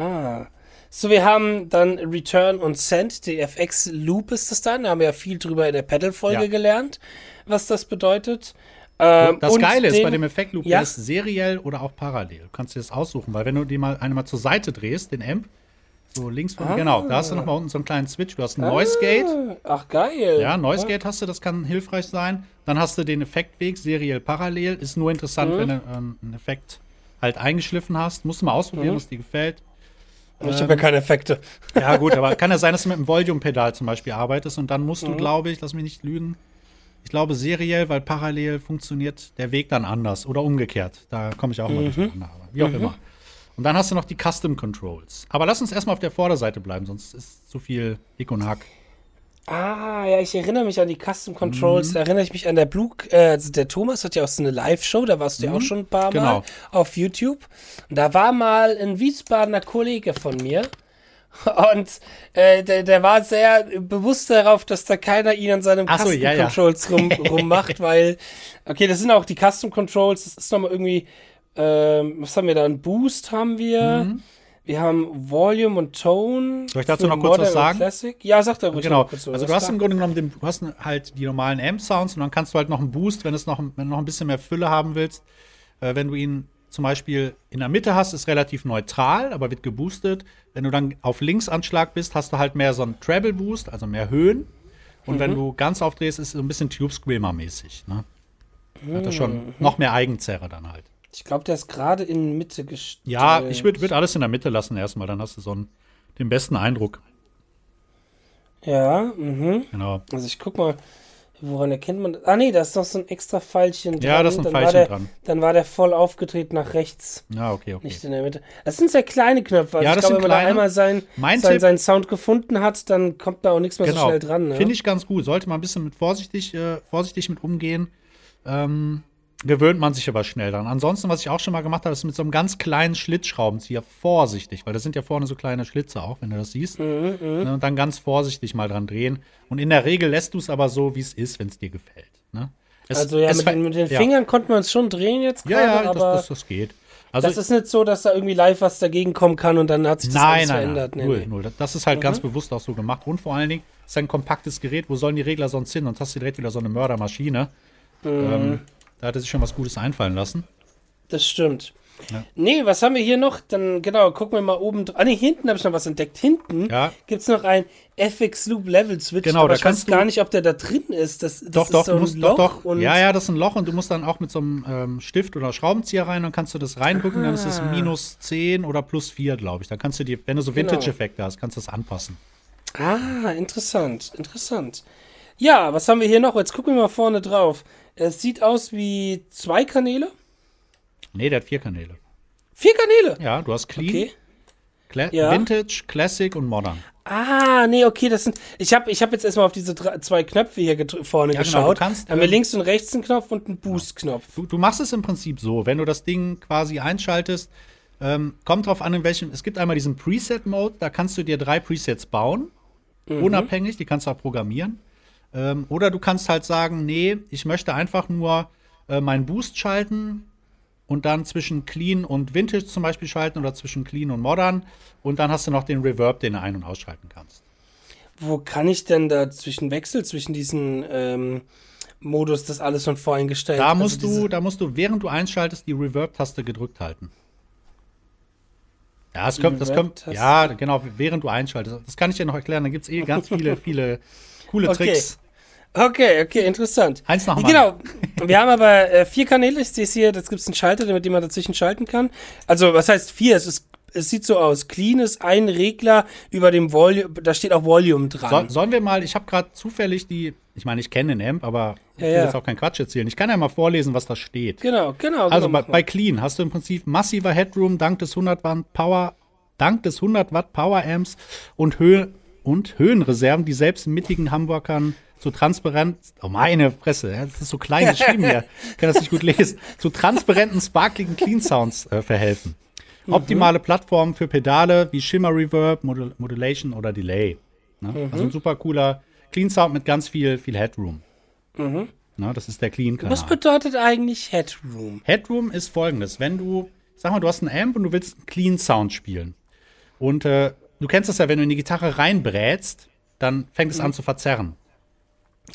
Ah. So, wir haben dann Return und Send, die FX Loop ist das dann. Da haben wir ja viel drüber in der Pedal-Folge Ja. gelernt, was das bedeutet. Ähm, Das Geile ist bei dem Effektloop, Ja? der ist seriell oder auch parallel. Du kannst dir das aussuchen, weil wenn du die mal einmal zur Seite drehst, den Amp, so links von, Ah. genau, da hast du nochmal unten so einen kleinen Switch. Du hast ein Noise Gate. Ah, Ach, geil. Ja, Noise Gate hast du, das kann hilfreich sein. Dann hast du den Effektweg seriell parallel. Ist nur interessant, Mhm. wenn du ähm, einen Effekt halt eingeschliffen hast. Musst du mal ausprobieren, Mhm. was dir gefällt. Ich habe ja keine Effekte. Ja, gut, aber kann ja sein, dass du mit dem Volume-Pedal zum Beispiel arbeitest und dann musst du, Mhm. glaube ich, lass mich nicht lügen, ich glaube seriell, weil parallel funktioniert der Weg dann anders oder umgekehrt. Da komme ich auch Mhm. mal durcheinander, aber wie auch immer. Und dann hast du noch die Custom Controls. Aber lass uns erstmal auf der Vorderseite bleiben, sonst ist zu viel Hick und Hack. Ah, ja, ich erinnere mich an die Custom Controls. Mhm. Da erinnere ich mich an der Blue. Äh, also der Thomas hat ja auch so eine Live-Show, da warst du ja auch schon ein paar Mal Genau. auf YouTube. Und da war mal ein Wiesbadener Kollege von mir. Und äh, der, der war sehr bewusst darauf, dass da keiner ihn an seinem Ach so, Custom ja, ja. Controls rum, rummacht, weil, okay, das sind auch die Custom Controls, das ist nochmal irgendwie, ähm, was haben wir da? Ein Boost haben wir. Wir haben Volume und Tone. Mhm. Soll ich dazu noch kurz was Modern sagen? Classic. Ja, sag da ruhig Genau. kurz was. Also du hast im Grunde genommen den, du hast halt die normalen Amp-Sounds und dann kannst du halt noch einen Boost, wenn es noch, wenn du noch ein bisschen mehr Fülle haben willst, äh, wenn du ihn zum Beispiel in der Mitte hast, ist relativ neutral, aber wird geboostet. Wenn du dann auf Linksanschlag bist, hast du halt mehr so einen Treble Boost, also mehr Höhen. Und Mhm. wenn du ganz aufdrehst, ist es so ein bisschen Tube Screamer-mäßig. Ne? Hat er Mhm. schon noch mehr Eigenzerre dann halt. Ich glaube, der ist gerade in Mitte gestellt. Ja, ich würde würd alles in der Mitte lassen erstmal, dann hast du so einen, den besten Eindruck. Ja, mhm. Genau. Also ich guck mal, woran erkennt man das? Ah nee, da ist noch so ein extra Pfeilchen dran. Ja, da ist ein Dann Pfeilchen der, dran. Dann war der voll aufgedreht nach rechts, Ja, okay, okay. nicht in der Mitte. Das sind sehr kleine Knöpfe. Also Ja, ich das glaube, sind wenn man da einmal sein, sein, Tipp- seinen Sound gefunden hat, dann kommt da auch nichts mehr so Genau. schnell dran. Ne? Finde ich ganz gut. Sollte man ein bisschen mit vorsichtig, äh, vorsichtig mit umgehen. Ähm, gewöhnt man sich aber schnell dran. Ansonsten, was ich auch schon mal gemacht habe, ist mit so einem ganz kleinen Schlitzschraubenzieher vorsichtig, weil das sind ja vorne so kleine Schlitze auch, wenn du das siehst. Mhm, Ne, und dann ganz vorsichtig mal dran drehen. Und in der Regel lässt du es aber so, wie es ist, wenn es dir gefällt. Ne? Es, Also ja, es mit, den, mit den ja. Fingern konnte man es schon drehen jetzt Ja, gerade, ja, das, aber das, das geht. Also, das ist nicht so, dass da irgendwie live was dagegen kommen kann und dann hat sich das nein, alles nein, verändert. nein, null, nee. null. Das ist halt ganz bewusst auch so gemacht. Und vor allen Dingen ist ein kompaktes Gerät. Wo sollen die Regler sonst hin? Und hast du direkt wieder so eine Mördermaschine. Mhm. Ähm, da hat er sich schon was Gutes einfallen lassen. Das stimmt. Ja. Nee, was haben wir hier noch? Dann, genau, gucken wir mal oben. Ah, nee, hinten habe ich noch was entdeckt. Hinten Ja. gibt es noch ein FX Loop Level Switch. Genau, aber da ich kannst weiß du- gar nicht, ob der da drin ist. Das, das Doch, ist doch, so ein musst Loch doch, doch. Und Ja, ja, das ist ein Loch und du musst dann auch mit so einem ähm, Stift oder Schraubenzieher rein, dann kannst du das reindrücken, dann ist es Ah. minus 10 oder plus 4, glaube ich. Dann kannst du dir, wenn du so Genau. Vintage-Effekte hast, kannst du das anpassen. Ah, interessant, interessant. Ja, was haben wir hier noch? Jetzt gucken wir mal vorne drauf. Es sieht aus wie zwei Kanäle. Nee, der hat vier Kanäle. Vier Kanäle. Ja, du hast Clean, Okay. Cla Ja. Vintage, Classic und Modern. Ah, nee, okay, das sind. Ich habe ich hab jetzt erstmal auf diese drei, zwei Knöpfe hier vorne Ja, genau, geschaut. du kannst, da haben wir ähm, links und rechts einen Knopf und einen Boost-Knopf. Du, du machst es im Prinzip so, wenn du das Ding quasi einschaltest, ähm, kommt drauf an, in welchem. Es gibt einmal diesen Preset-Mode, da kannst du dir drei Presets bauen, Mhm. unabhängig, die kannst du auch programmieren. Ähm, oder du kannst halt sagen, nee, ich möchte einfach nur äh, meinen Boost schalten und dann zwischen Clean und Vintage zum Beispiel schalten oder zwischen Clean und Modern. Und dann hast du noch den Reverb, den du ein- und ausschalten kannst. Wo kann ich denn da zwischen Wechsel zwischen diesen ähm, Modus das alles schon voreingestellt? Da Also musst diese- du, da musst du, während du einschaltest, die Reverb-Taste gedrückt halten. Ja, es kommt, das kommt, ja, genau, während du einschaltest. Das kann ich dir noch erklären. Da gibt es eh ganz viele, viele coole Okay. Tricks. Okay, okay, interessant. Eins nach dem Genau. Wir haben aber äh, vier Kanäle. Ich sehe es hier, das gibt es einen Schalter, mit dem man dazwischen schalten kann. Also, was heißt vier? Es, ist, es sieht so aus. Clean ist ein Regler über dem Volume, da steht auch Volume dran. So, sollen wir mal, ich habe gerade zufällig die, ich meine, ich kenne den Amp, aber ich will Ja, ja. jetzt auch keinen Quatsch erzählen. Ich kann ja mal vorlesen, was da steht. Genau, genau. Also genau, bei, bei Clean hast du im Prinzip massiver Headroom dank des 100 Watt Power, dank des 100 Watt Power Amps und Höhe und Höhenreserven, die selbst mittigen Hamburgern zu transparent, oh meine Fresse, ja, das ist so klein geschrieben hier, ich kann das nicht gut lesen, zu transparenten, sparkligen Clean Sounds äh, verhelfen. Optimale Plattformen für Pedale wie Shimmer Reverb, Modul Modulation oder Delay. Ne? Also ein super cooler Clean Sound mit ganz viel, viel Headroom. Ne, das ist der Clean-Kanal. Was bedeutet eigentlich Headroom? Headroom ist folgendes: Wenn du, sag mal, du hast einen Amp und du willst einen Clean Sound spielen. Und äh, du kennst das ja, wenn du in die Gitarre reinbrätst, dann fängt es an zu verzerren.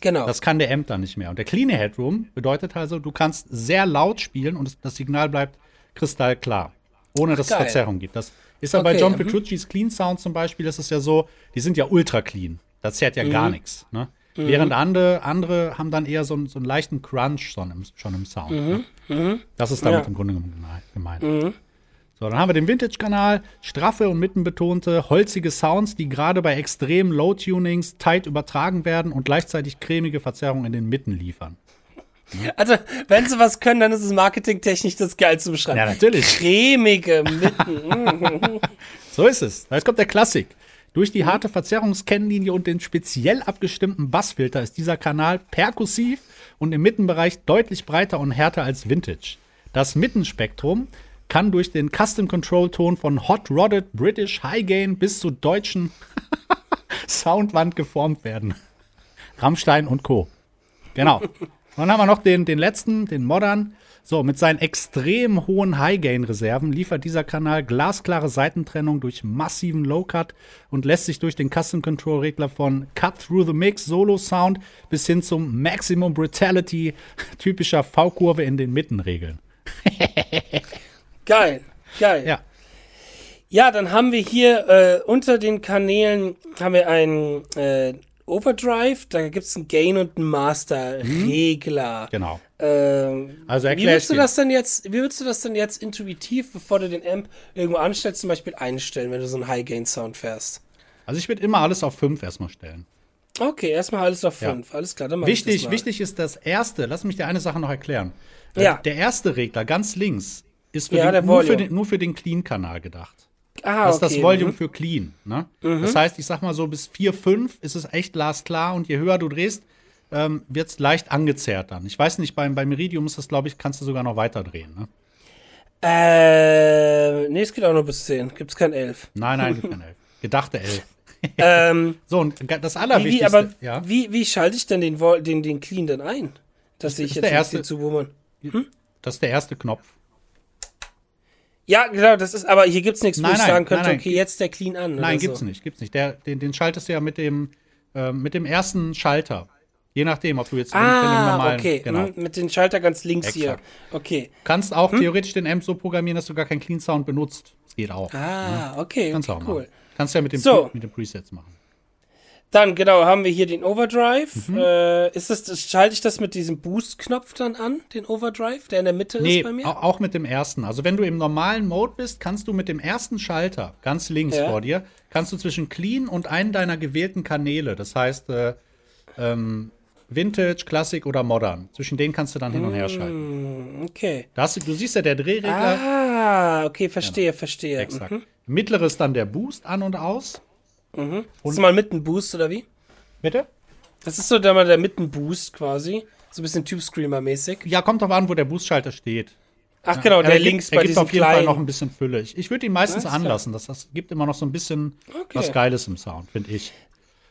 Genau. Das kann der Amp dann nicht mehr. Und der Clean Headroom bedeutet also, du kannst sehr laut spielen und das, das Signal bleibt kristallklar. Ohne dass es geil. Verzerrung gibt. Das ist ja bei Okay, John mhm. Petrucci's Clean Sound zum Beispiel, ist es ja so, die sind ja ultra clean. Das zerrt ja Mhm. gar nichts. Ne? Während andere, andere haben dann eher so, einen- so einen leichten Crunch schon im, schon im Sound. Ne? Das ist damit Mhm. Ja. Mhm. im Grunde gemein- gemeint. So, dann haben wir den Vintage-Kanal, straffe und mittenbetonte, holzige Sounds, die gerade bei extremen Low-Tunings tight übertragen werden und gleichzeitig cremige Verzerrungen in den Mitten liefern. Also, wenn sie was können, dann ist es marketingtechnisch das geil zu beschreiben. Ja, natürlich. Cremige Mitten. mm. So ist es. Jetzt kommt der Klassik. Durch die harte Verzerrungskennlinie und den speziell abgestimmten Bassfilter ist dieser Kanal perkussiv und im Mittenbereich deutlich breiter und härter als Vintage. Das Mittenspektrum kann durch den Custom Control Ton von Hot Rodded British High Gain bis zu deutschen Soundwand geformt werden. Rammstein und Co. Genau. Und dann haben wir noch den, den letzten, den Modern. So, mit seinen extrem hohen High-Gain-Reserven liefert dieser Kanal glasklare Seitentrennung durch massiven Low-Cut und lässt sich durch den Custom-Control-Regler von Cut Through the Mix Solo-Sound bis hin zum Maximum Brutality typischer V-Kurve in den Mitten regeln. Geil, geil. Ja. Ja, dann haben wir hier äh, unter den Kanälen haben wir einen äh, Overdrive, da gibt es einen Gain und einen Master-Regler. Genau. Ähm, Also wie ich du das denn jetzt, wie würdest du das denn jetzt intuitiv, bevor du den Amp irgendwo anstellst, zum Beispiel einstellen, wenn du so einen High-Gain-Sound fährst? Also ich würde immer alles auf 5 erstmal stellen. Okay, erstmal alles auf Ja. 5. Alles klar, dann mach ich Wichtig, das mal. wichtig ist das erste, lass mich dir eine Sache noch erklären. Äh, Ja. Der erste Regler ganz links ist Ja, den, nur, für den, nur für den Clean-Kanal gedacht. Ah, Das ist okay. das Volume mhm. für Clean. Ne? Das heißt, ich sag mal so, bis 4, 5 ist es echt glasklar und je höher du drehst, ähm, wird es leicht angezerrt dann. Ich weiß nicht, beim, beim Meridium ist das, glaube ich, kannst du sogar noch weiter drehen. Ne? Äh, nee, es geht auch nur bis 10. Gibt's kein 11. Nein, nein, gibt keine 11. Gedachte 11. ähm, So, und das Allerwichtigste. wie, aber ja, wie, wie schalte ich denn den, den, den Clean dann ein? Dass ich ist jetzt der erste- zu wummern. das ist der erste Knopf. Ja, genau, das ist, aber hier gibt's nichts, wo Nein, ich nein, sagen könnte, nein, okay, jetzt der Clean an. Nein, gibt's so. nicht, gibt's nicht. Der, den, den schaltest du ja mit dem, äh, mit dem ersten Schalter. Je nachdem, ob du jetzt den- den Ah, normalen. okay. Genau. hm, mit den Schalter ganz links Exakt. hier. Okay. Kannst Hm? auch theoretisch den Amp so programmieren, dass du gar keinen Clean Sound benutzt. Das geht auch. Ah, okay, Kannst du okay auch cool. machen. Kannst ja mit dem, So. Mit dem Presets machen. Dann, genau, haben wir hier den Overdrive. Mhm. Äh, ist das, schalte ich das mit diesem Boost-Knopf dann an, den Overdrive, der in der Mitte Nee, ist bei mir? au- auch mit dem ersten. Also wenn du im normalen Mode bist, kannst du mit dem ersten Schalter, ganz links Ja. vor dir, kannst du zwischen Clean und einen deiner gewählten Kanäle, das heißt äh, ähm, Vintage, Classic oder Modern, zwischen denen kannst du dann hin und her schalten. Hm, okay. Da hast du, du siehst ja der Drehregler, Ah, okay, verstehe, verstehe. exakt. Mhm. Mittlere ist dann der Boost an und aus. Das ist mal Mitten-Boost, oder wie? Bitte? Das ist so der, der Mitten-Boost quasi. So ein bisschen Tube Screamer-mäßig. Ja, kommt drauf an, wo der Boostschalter steht. Ach genau, Er der links bei gibt diesem auf jeden Fall noch ein bisschen Fülle. Ich, ich würde ihn meistens Alles anlassen. Das, das gibt immer noch so ein bisschen Okay. was Geiles im Sound, finde ich.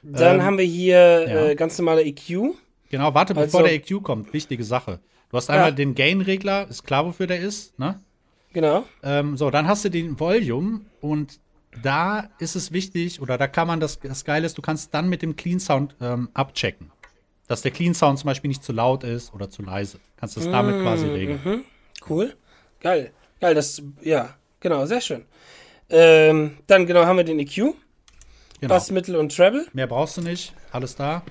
Dann Ähm, haben wir hier ja. äh, ganz normale EQ. Genau, warte, bevor Also- der EQ kommt. Wichtige Sache. Du hast einmal Ja. den Gain-Regler, ist klar, wofür der ist. Ne? Genau. Ähm, so, dann hast du den Volume und da ist es wichtig, oder da kann man das, das Geile ist, du kannst dann mit dem Clean Sound ähm, abchecken. Dass der Clean Sound zum Beispiel nicht zu laut ist oder zu leise. Kannst das damit Mm, quasi regeln. mhm. Cool. Geil. Geil, das, ja, genau, sehr schön. Ähm, dann genau haben wir den EQ. Genau. Bass, Mittel und Treble. Mehr brauchst du nicht. Alles da.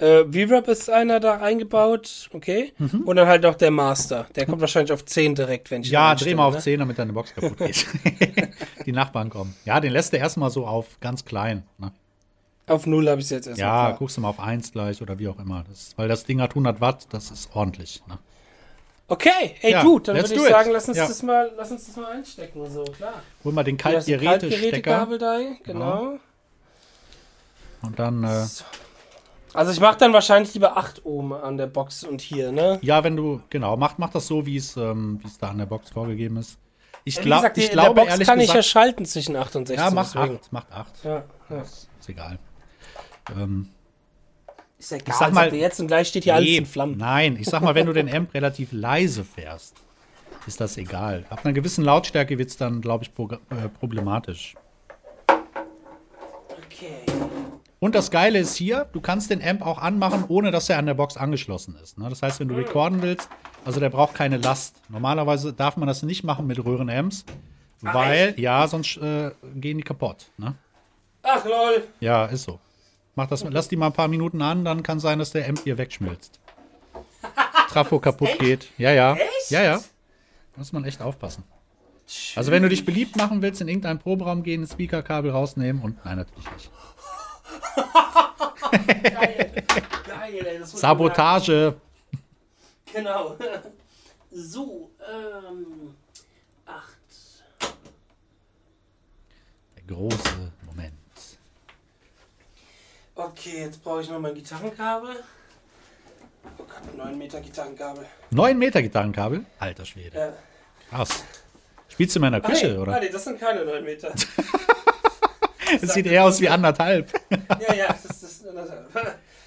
Äh, V-Rap ist einer da eingebaut, okay. Und dann halt noch der Master. Der kommt wahrscheinlich auf 10 direkt, wenn ich Mhm. Ja, dreh mal auf ne? 10, damit deine Box kaputt geht. Die Nachbarn kommen. Ja, den lässt du erstmal so auf ganz klein. Ne? Auf 0 habe ich es jetzt erstmal. Ja, klar. guckst du mal auf 1 gleich oder wie auch immer. Das, weil das Ding hat 100 Watt, das ist ordentlich. Ne? Okay, ey, Ja, gut, dann würde ich it. sagen, lass uns, Ja. das mal, lass uns das mal einstecken. So, klar. Hol mal den Kaltgerätestecker Kaltgerätekabel da, genau. und dann, äh, Also ich mache dann wahrscheinlich lieber 8 Ohm an der Box und hier, ne? ja, wenn du, genau, mach, mach das so, wie es ähm, wie es da an der Box vorgegeben ist. Ich, glaub, gesagt, ich in der glaube Box ehrlich kann ich ja gesagt, schalten zwischen 8 und 16. ja, mach deswegen. 8, macht 8. Ja, ja. Ist egal. Ähm, Ist egal, Ich sag mal- jetzt und gleich steht hier alles nee, in Flammen. Nein, ich sag mal, wenn du den Amp relativ leise fährst, ist das egal. Ab einer gewissen Lautstärke wird es dann, glaube ich, progr- äh, problematisch. Und das Geile ist hier, du kannst den Amp auch anmachen, ohne dass er an der Box angeschlossen ist. Ne? Das heißt, wenn du recorden willst, also der braucht keine Last. Normalerweise darf man das nicht machen mit Röhrenamps, weil, ja, sonst äh, gehen die kaputt. Ne? Ach lol. Ja, ist so. Mach das, lass die mal ein paar Minuten an, dann kann sein, dass der Amp hier wegschmilzt. Trafo kaputt geht. Ja, ja. Echt? Ja, ja. Muss man echt aufpassen. Also wenn du dich beliebt machen willst, in irgendeinen Proberaum gehen, ein Speakerkabel rausnehmen und nein, natürlich nicht. Geil, ey. Das muss Sabotage. Genau. So, ähm. 8. Der große Moment. Okay, jetzt brauche ich noch mein Gitarrenkabel. Oh Gott, 9 Meter Gitarrenkabel. 9 Meter Gitarrenkabel? Alter Schwede. Ja. Krass. Spielst du in meiner Ah, Küche, nee, oder? Ah, nee, das sind keine 9 Meter. Das sieht eher aus wie anderthalb. ja, ja, das ist das,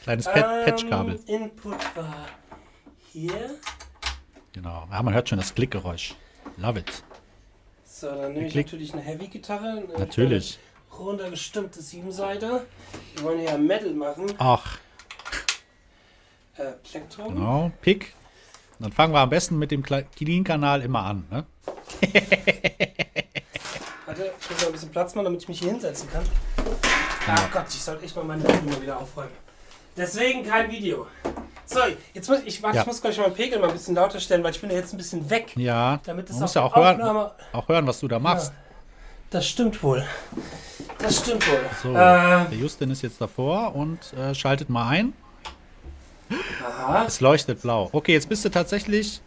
Kleines Pet Patchkabel. Ähm, Input war hier. Genau. Ja, man hört schon das Klickgeräusch. Love it. So, dann nehme ich Klick. natürlich eine Heavy-Gitarre. Natürlich. Runtergestimmte Siebenseiter. Wir wollen ja Metal machen. Ach, Äh, Plektrum. genau. Pick. Dann fangen wir am besten mit dem Clean-Kanal immer an. Ne? Warte, ich muss mal ein bisschen Platz machen, damit ich mich hier hinsetzen kann. Ach Gott, ich sollte echt mal meine Blumen wieder aufräumen. Deswegen kein Video. So, jetzt muss ich, warte, Ja. ich muss gleich mal den Pegel mal ein bisschen lauter stellen, weil ich bin ja jetzt ein bisschen weg. Ja, Damit es auf ja auch hören, Aufnahme- auch hören, was du da machst. Das stimmt wohl. Das stimmt wohl. So, Äh, der Justin ist jetzt davor und äh, schaltet mal ein. aha. Es leuchtet blau. Okay, jetzt bist du tatsächlich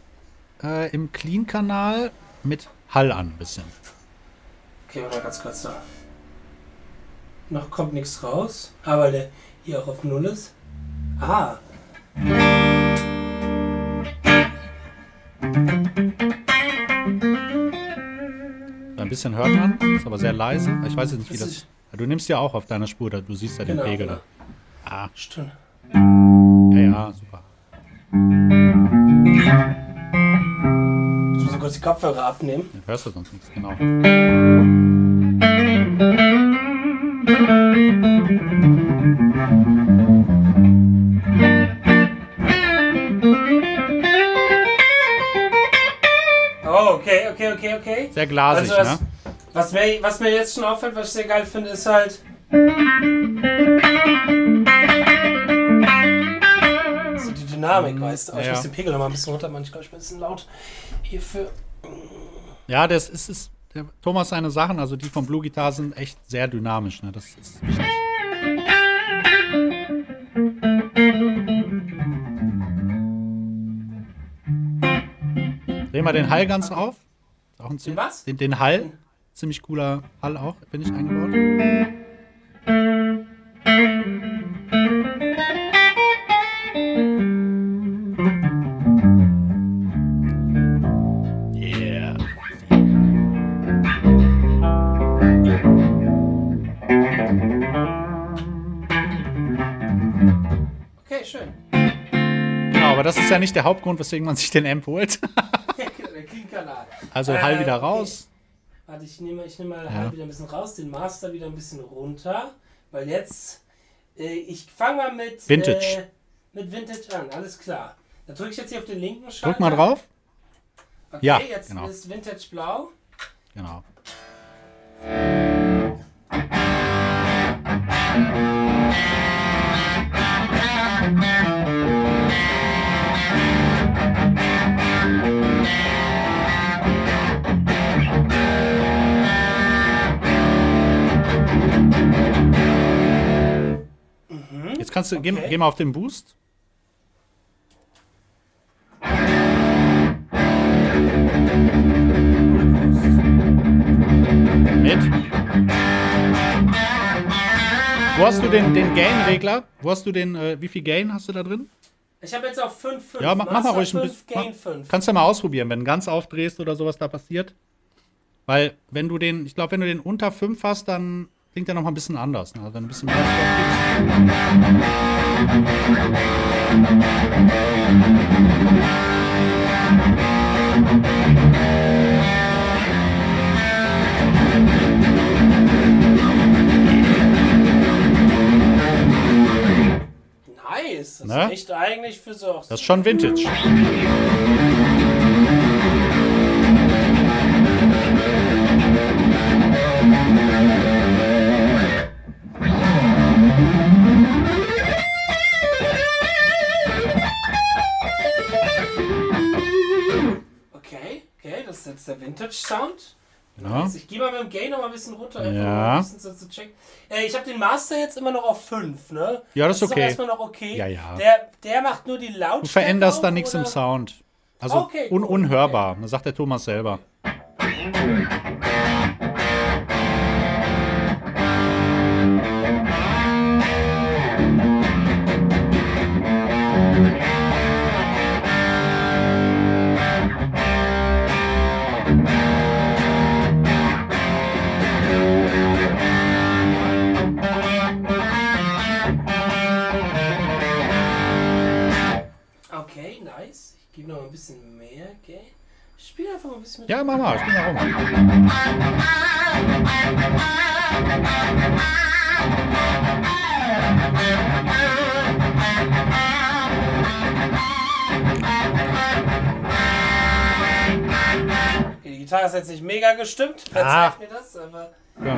äh, im Clean-Kanal mit Hall an ein bisschen. Okay, warte mal ganz kurz da. Noch kommt nichts raus. Ah, weil der hier auch auf Null ist. Ah. Ein bisschen hört man, ist aber sehr leise. Ich weiß jetzt nicht, wie Das das. du nimmst ja auch auf deiner Spur, du siehst ja den Genau, Pegel. genau. Ah, Stimmt. ja, ja, super. Ich muss kurz die Kopfhörer abnehmen. Dann hörst du sonst nichts, genau. Oh, okay, okay, okay, okay. Sehr glasig, Also was, ne? was, mir, was mir jetzt schon auffällt, was ich sehr geil finde, ist halt. Dynamik, weißt du. Aber ich ja. muss den Pegel noch mal ein bisschen runter machen. Ich glaube, ich bin ein bisschen laut hierfür. Ja, das ist, ist Thomas seine Sachen, also die von Blue Guitar sind echt sehr dynamisch, ne? Das ist wichtig. Dreh mal den Hall ganz auf. Ist Auch ein ziemlich, was? Den, den Hall. Ziemlich cooler Hall auch, bin ich eingebaut. Das ist ja nicht der Hauptgrund, weswegen man sich den Amp holt. Also Äh, Hall wieder okay. raus. Warte, ich nehme, ich nehme mal Ja. halt wieder ein bisschen raus, den Master wieder ein bisschen runter. Weil jetzt. Äh, ich fange mal mit. Vintage. Äh, mit Vintage an, alles klar. Da drücke ich jetzt hier auf den linken Schalter. Drück mal drauf. Okay, Ja, jetzt genau. ist Vintage blau. Genau. Kannst du, geh, Okay. geh mal auf den Boost. Mit. Wo hast du den, den Gain-Regler? Wo hast du den, äh, wie viel Gain hast du da drin? Ich habe jetzt auf 5, 5. Ja, mach, mach mal ruhig ein 5, bisschen. Gain mach- 5. Kannst du mal ausprobieren, wenn du ganz aufdrehst oder sowas da passiert. Weil, wenn du den, ich glaube, wenn du den unter 5 hast, dann klingt der noch mal ein bisschen anders. Ne? Also, ein bisschen mehr. Nice. Das Ne? ist echt eigentlich für so. Das ist schon Vintage. Das ist jetzt der Vintage-Sound. Ja. Jetzt, Ich gehe mal mit dem Gain noch mal ein bisschen runter, einfach Ja. mal ein bisschen so zu checken. Äh, ich habe den Master jetzt immer noch auf 5, ne? Ja, das ist doch okay. erstmal noch okay. Ja, ja. Der, der macht nur die Lautstärke. Du veränderst da nichts im? Sound. Also Okay, un unhörbar. Das sagt der Thomas selber. Okay, nice. Ich gebe noch mal ein bisschen mehr Gain. Ich spiele einfach mal ein bisschen mit. Ja, mach mal. Ich bin da rum. Okay, die Gitarre ist jetzt nicht mega gestimmt. Ah. Verzeiht mir das, aber. Ja,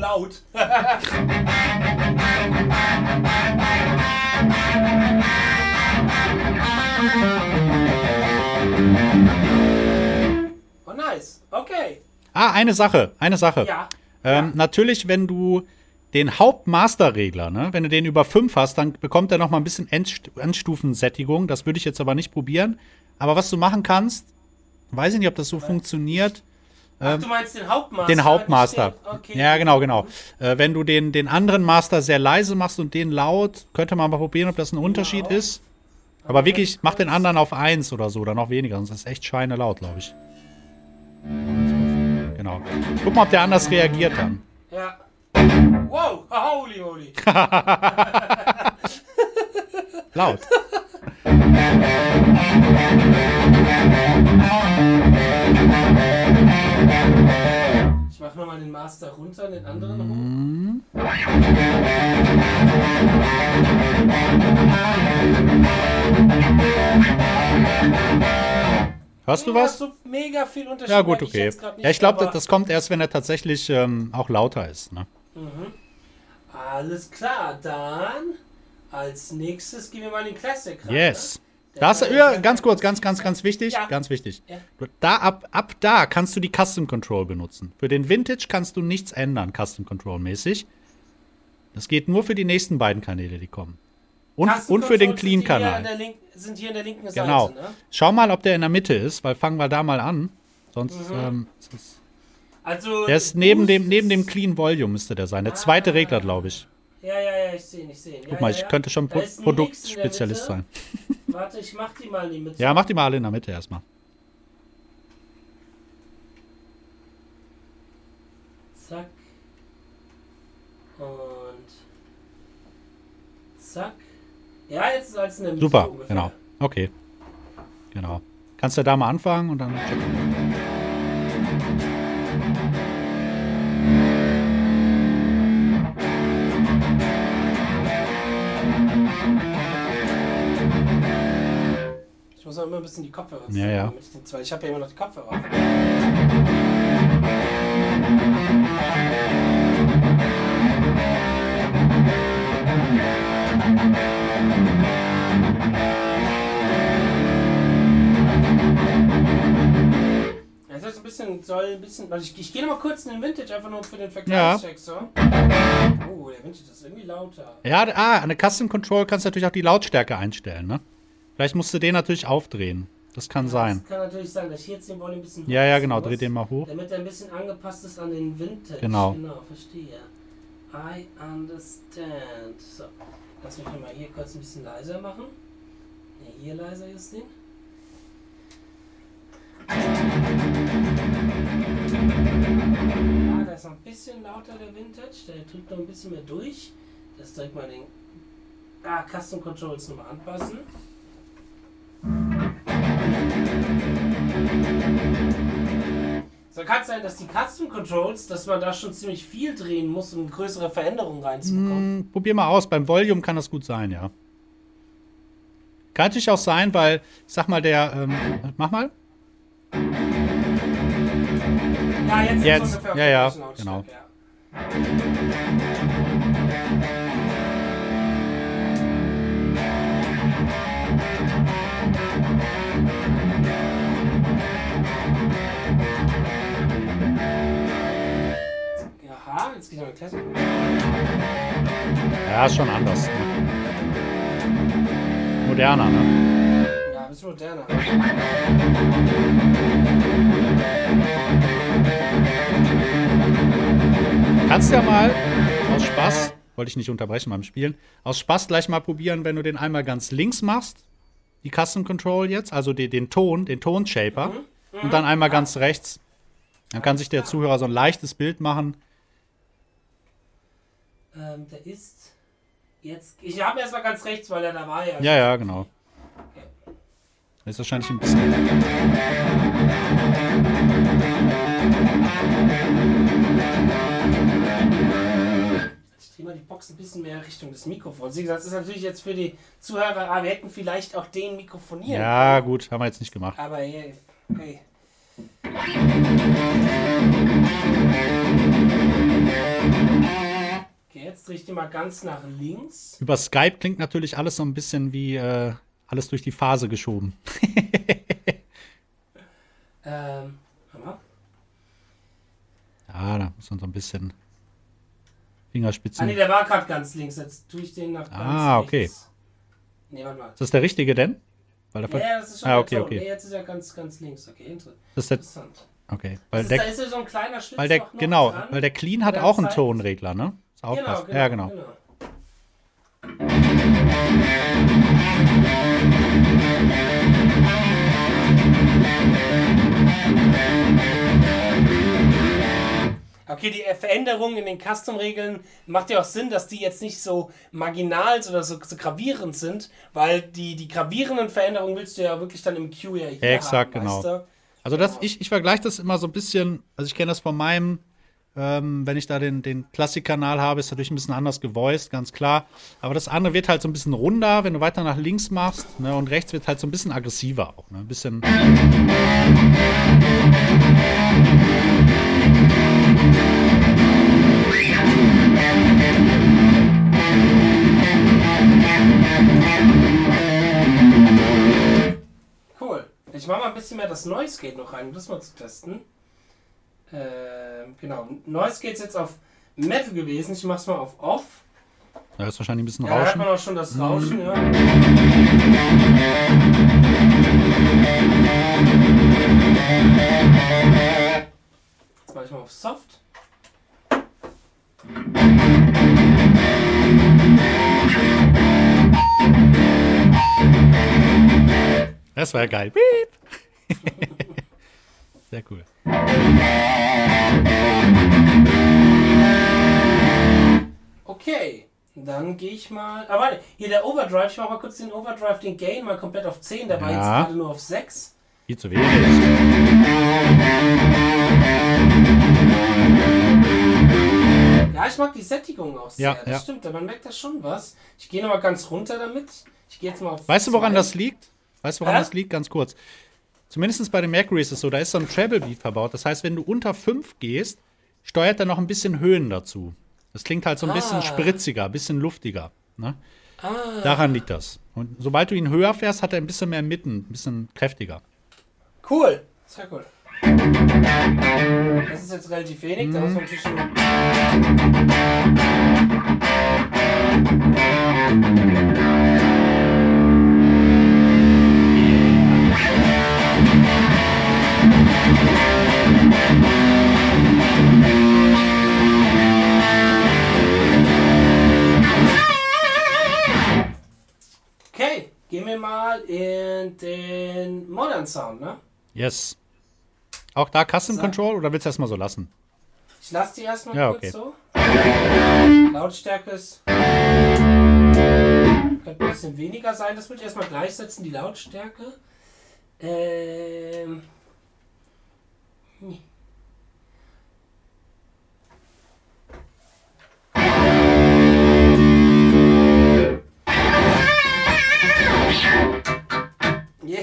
laut. oh, nice. Okay. Ah, eine Sache, eine Sache. Ja. Ähm, Natürlich, wenn du den Hauptmaster-Regler, ne, wenn du den über 5 hast, dann bekommt er noch mal ein bisschen Endst Endstufensättigung. Das würde ich jetzt aber nicht probieren. Aber was du machen kannst, weiß ich nicht, ob das so funktioniert. Ach, du meinst den Hauptmaster? Den Hauptmaster. Okay. Ja, genau, genau. Äh, wenn du den, den anderen Master sehr leise machst und den laut, könnte man mal probieren, ob das ein Unterschied Genau. ist. Aber wirklich, mach den anderen auf 1 oder so, oder noch weniger, sonst ist es echt scheine laut, glaube ich. Genau. Guck mal, ob der anders reagiert dann. Ja. Wow, holy moly. Laut. Ich den Master runter und den anderen hoch. Hörst du Mega was? so mega viel Unterschied. Ja, gut, ich okay. nicht, Ja, ich glaube, das, das kommt erst, wenn er tatsächlich ähm, auch lauter ist. Ne? Alles klar, dann als nächstes gehen wir mal in den Classic rein. Yes. ne? Das, war ja, ganz kurz, ganz, ganz, ganz wichtig, Ja. ganz wichtig. Ja. Da, ab, ab da kannst du die Custom Control benutzen. Für den Vintage kannst du nichts ändern, Custom Control mäßig. Das geht nur für die nächsten beiden Kanäle, die kommen. Und, Custom und für den Controls sind hier an Clean-Kanal. der link- Sind hier in der linken Genau. Seite, ne? Schau mal, ob der in der Mitte ist, weil fangen wir da mal an. Sonst, ähm, ist es- Also, der ist neben dem, neben dem Clean Volume müsste der sein. Der zweite Ah. Regler, glaube ich. Ja, ja, ja, ich sehe ihn, ich sehe ihn. Guck ja, mal, ja, ich ja. könnte schon Pro Produktspezialist sein. Warte, ich mach die mal in die Mitte. Ja, mach die mal alle in der Mitte erstmal. Zack. Und. Zack. Ja, jetzt ist alles in der Mitte. Super, ungefähr. genau. Okay. Genau. Kannst du da mal anfangen und dann. Muss auch immer ein bisschen die Kopfhörer Ja, ja. damit ich, den zwei, ich habe ja immer noch die Kopfhörer auf. Ja, das ist ein bisschen, soll ein bisschen. Also ich, ich gehe mal kurz in den Vintage, einfach nur für den Vergleichscheck so. Oh, der Vintage ist irgendwie lauter. Ja, ah, an der Custom Control kannst du natürlich auch die Lautstärke einstellen, ne? Vielleicht musst du den natürlich aufdrehen. Das kann sein. Das kann natürlich sein, dass ich jetzt den Volume ein bisschen Ja, ja, genau. Dreh den mal hoch. Damit er ein bisschen angepasst ist an den Vintage. Genau. Genau, verstehe. I understand. So, lass mich mal hier kurz ein bisschen leiser machen. Ne, hier leiser ist den. Ja, da ist noch ein bisschen lauter der Vintage. Der drückt noch ein bisschen mehr durch. Das direkt mal den ah, Custom Controls nochmal anpassen. So kann es sein, dass die Custom Controls, dass man da schon ziemlich viel drehen muss, um größere Veränderungen reinzubekommen. Hm, probier mal aus. Beim Volume kann das gut sein, ja. Kann natürlich auch sein, weil, ich sag mal, der. Ähm, mach mal. Ja, jetzt, ist Jetzt, ja, ja, genau. ja. Eine Klasse. Ja, ist schon anders. Ne? Moderner, ne? Ja, ein bisschen moderner. Kannst ja mal aus Spaß, wollte ich nicht unterbrechen beim Spielen, aus Spaß gleich mal probieren, wenn du den einmal ganz links machst, die Custom Control jetzt, also die, den Ton, den Tonshaper, und dann einmal ganz rechts. Dann kann sich der Zuhörer so ein leichtes Bild machen. Ähm, der ist jetzt. Ich habe erstmal ganz rechts, weil er da war ja. Ja, ja, genau. Ist wahrscheinlich ein bisschen. Ich dreh mal die Box ein bisschen mehr Richtung des Mikrofons. Wie gesagt, das ist natürlich jetzt für die Zuhörer, ah, wir hätten vielleicht auch den mikrofonieren. Ja, gut, haben wir jetzt nicht gemacht. Aber ja, okay. Okay, jetzt drehe ich die mal ganz nach links. Über Skype klingt natürlich alles so ein bisschen wie äh, alles durch die Phase geschoben. ähm. Ja, da muss man so ein bisschen Ah, Fingerspitzen. nee, der war gerade ganz links. Jetzt tue ich den nach ganz Ah, okay. rechts. Nee, warte mal. Ist das der richtige denn? Weil Ja, der ja, das ist schon ah, okay, Ton. okay. Nee, jetzt ist er ganz, ganz links. Okay, Das ist der, interessant. okay. Weil ist, da der, ist ja so ein kleiner Schlitz weil der, genau, dran. weil der Clean hat auch einen zeigt- Tonregler, ne? Auch Genau, genau, Ja, genau. Okay, die Veränderung in den Custom-Regeln macht ja auch Sinn, dass die jetzt nicht so marginal oder so, so gravierend sind, weil die, die gravierenden Veränderungen willst du ja wirklich dann im Q ja hier Exakt, haben, genau. du? Also das, ich, ich vergleiche das immer so ein bisschen, also ich kenne das von meinem, ähm, wenn ich da den, den Klassik-Kanal habe, ist natürlich ein bisschen anders gevoiced, ganz klar. Aber das andere wird halt so ein bisschen runder, wenn du weiter nach links machst, ne, und rechts wird halt so ein bisschen aggressiver auch, ne, ein bisschen. Cool. Ich mache mal ein bisschen mehr das Noise Gate noch rein, um das mal zu testen. Ähm, genau. Noise ist jetzt auf Metal gewesen. Ich mache es mal auf Off. Da ist wahrscheinlich ein bisschen Ja, da hört Rauschen. man auch schon das Rauschen, ja. Jetzt mache ich mal auf Soft. Das war ja geil. Piep. Sehr cool. Okay. Dann gehe ich mal. Aber warte, hier der Overdrive. Ich mache mal kurz den Overdrive, den Gain mal komplett auf 10. Der war Ja. jetzt gerade nur auf 6. Viel zu wenig. Ja, ich mag die Sättigung auch sehr. Ja, das ja. stimmt, man merkt da schon was. Ich gehe nochmal ganz runter damit. Ich gehe jetzt mal auf. Weißt du, woran zwei. das liegt? Weißt du, woran Hä? das liegt? Ganz kurz. Zumindest bei den Mercury ist es so, da ist so ein Treble Beat verbaut. Das heißt, wenn du unter 5 gehst, steuert er noch ein bisschen Höhen dazu. Das klingt halt so ein bisschen Ah. spritziger, ein bisschen luftiger. Ne? Ah, Daran liegt das. Und sobald du ihn höher fährst, hat er ein bisschen mehr Mitten, ein bisschen kräftiger. cool. Sehr cool. Das ist jetzt relativ wenig. Da muss man natürlich schon. Okay, gehen wir mal in den Modern Sound, ne? Yes. Auch da Custom So. Control oder willst du erstmal so lassen? Ich lasse die erstmal Ja, kurz okay. so. Lautstärke ist. Könnte ein bisschen weniger sein. Das würde ich erstmal gleichsetzen, die Lautstärke. Ähm.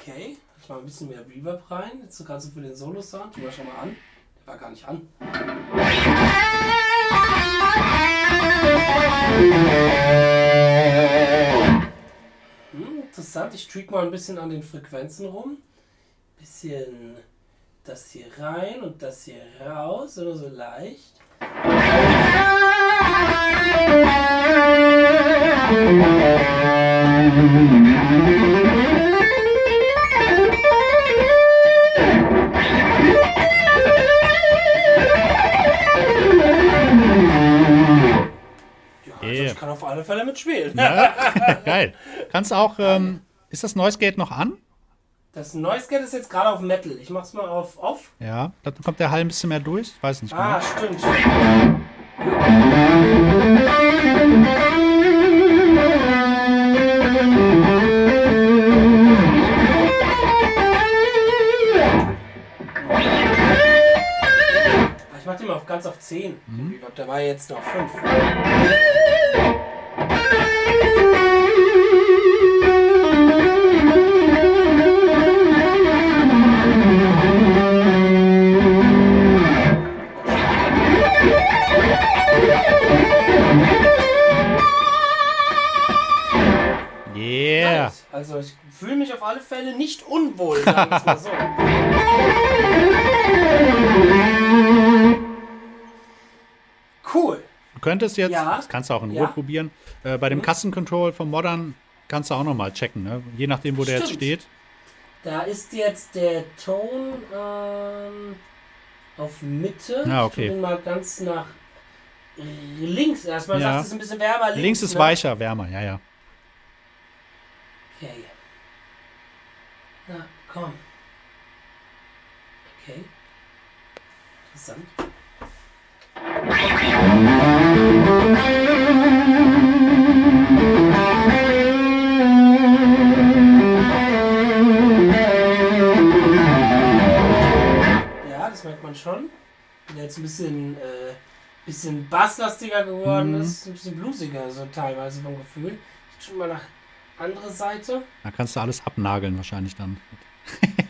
Okay, ich mache ein bisschen mehr Reverb rein. Jetzt gerade so für den Solo-Sound. Tu mal schon mal an. Der war gar nicht an. Hm, interessant. Ich tweak mal ein bisschen an den Frequenzen rum. Bisschen das hier rein und das hier raus. Oder so leicht. Ja, also ich kann auf alle Fälle mitspielen. Ja, geil. Kannst du auch, ähm, ist das Noise Gate noch an? Das Noise Gate ist jetzt gerade auf Metal. Ich mach's mal auf Off. Ja, dann kommt der Hall ein bisschen mehr durch. Ich weiß nicht. Ah, genau. stimmt. Ah, ich mach den mal auf, ganz auf 10. Mhm. Ich glaube, der war jetzt noch 5. Also ich fühle mich auf alle Fälle nicht unwohl, sagen wir es mal so. Cool. Du könntest jetzt, Ja. das kannst du auch in Ruhe Ja. Mhm. probieren, äh, bei dem Kassencontrol vom Modern kannst du auch noch mal checken, ne? je nachdem, wo der jetzt Stimmt. steht. Da ist jetzt der Ton ähm, auf Mitte. Ah, okay. Ich bin mal ganz nach links. Erstmal Ja. sagt es ein bisschen wärmer. Links, Links ist ne? weicher, wärmer, ja, ja. Okay. Na, komm. Okay. Interessant. Ja, das merkt man schon. Er jetzt ein bisschen, äh, bisschen basslastiger geworden ist, ein bisschen bluesiger, so teilweise vom Gefühl. Schon mal nach andere Seite. Da kannst du alles abnageln wahrscheinlich dann.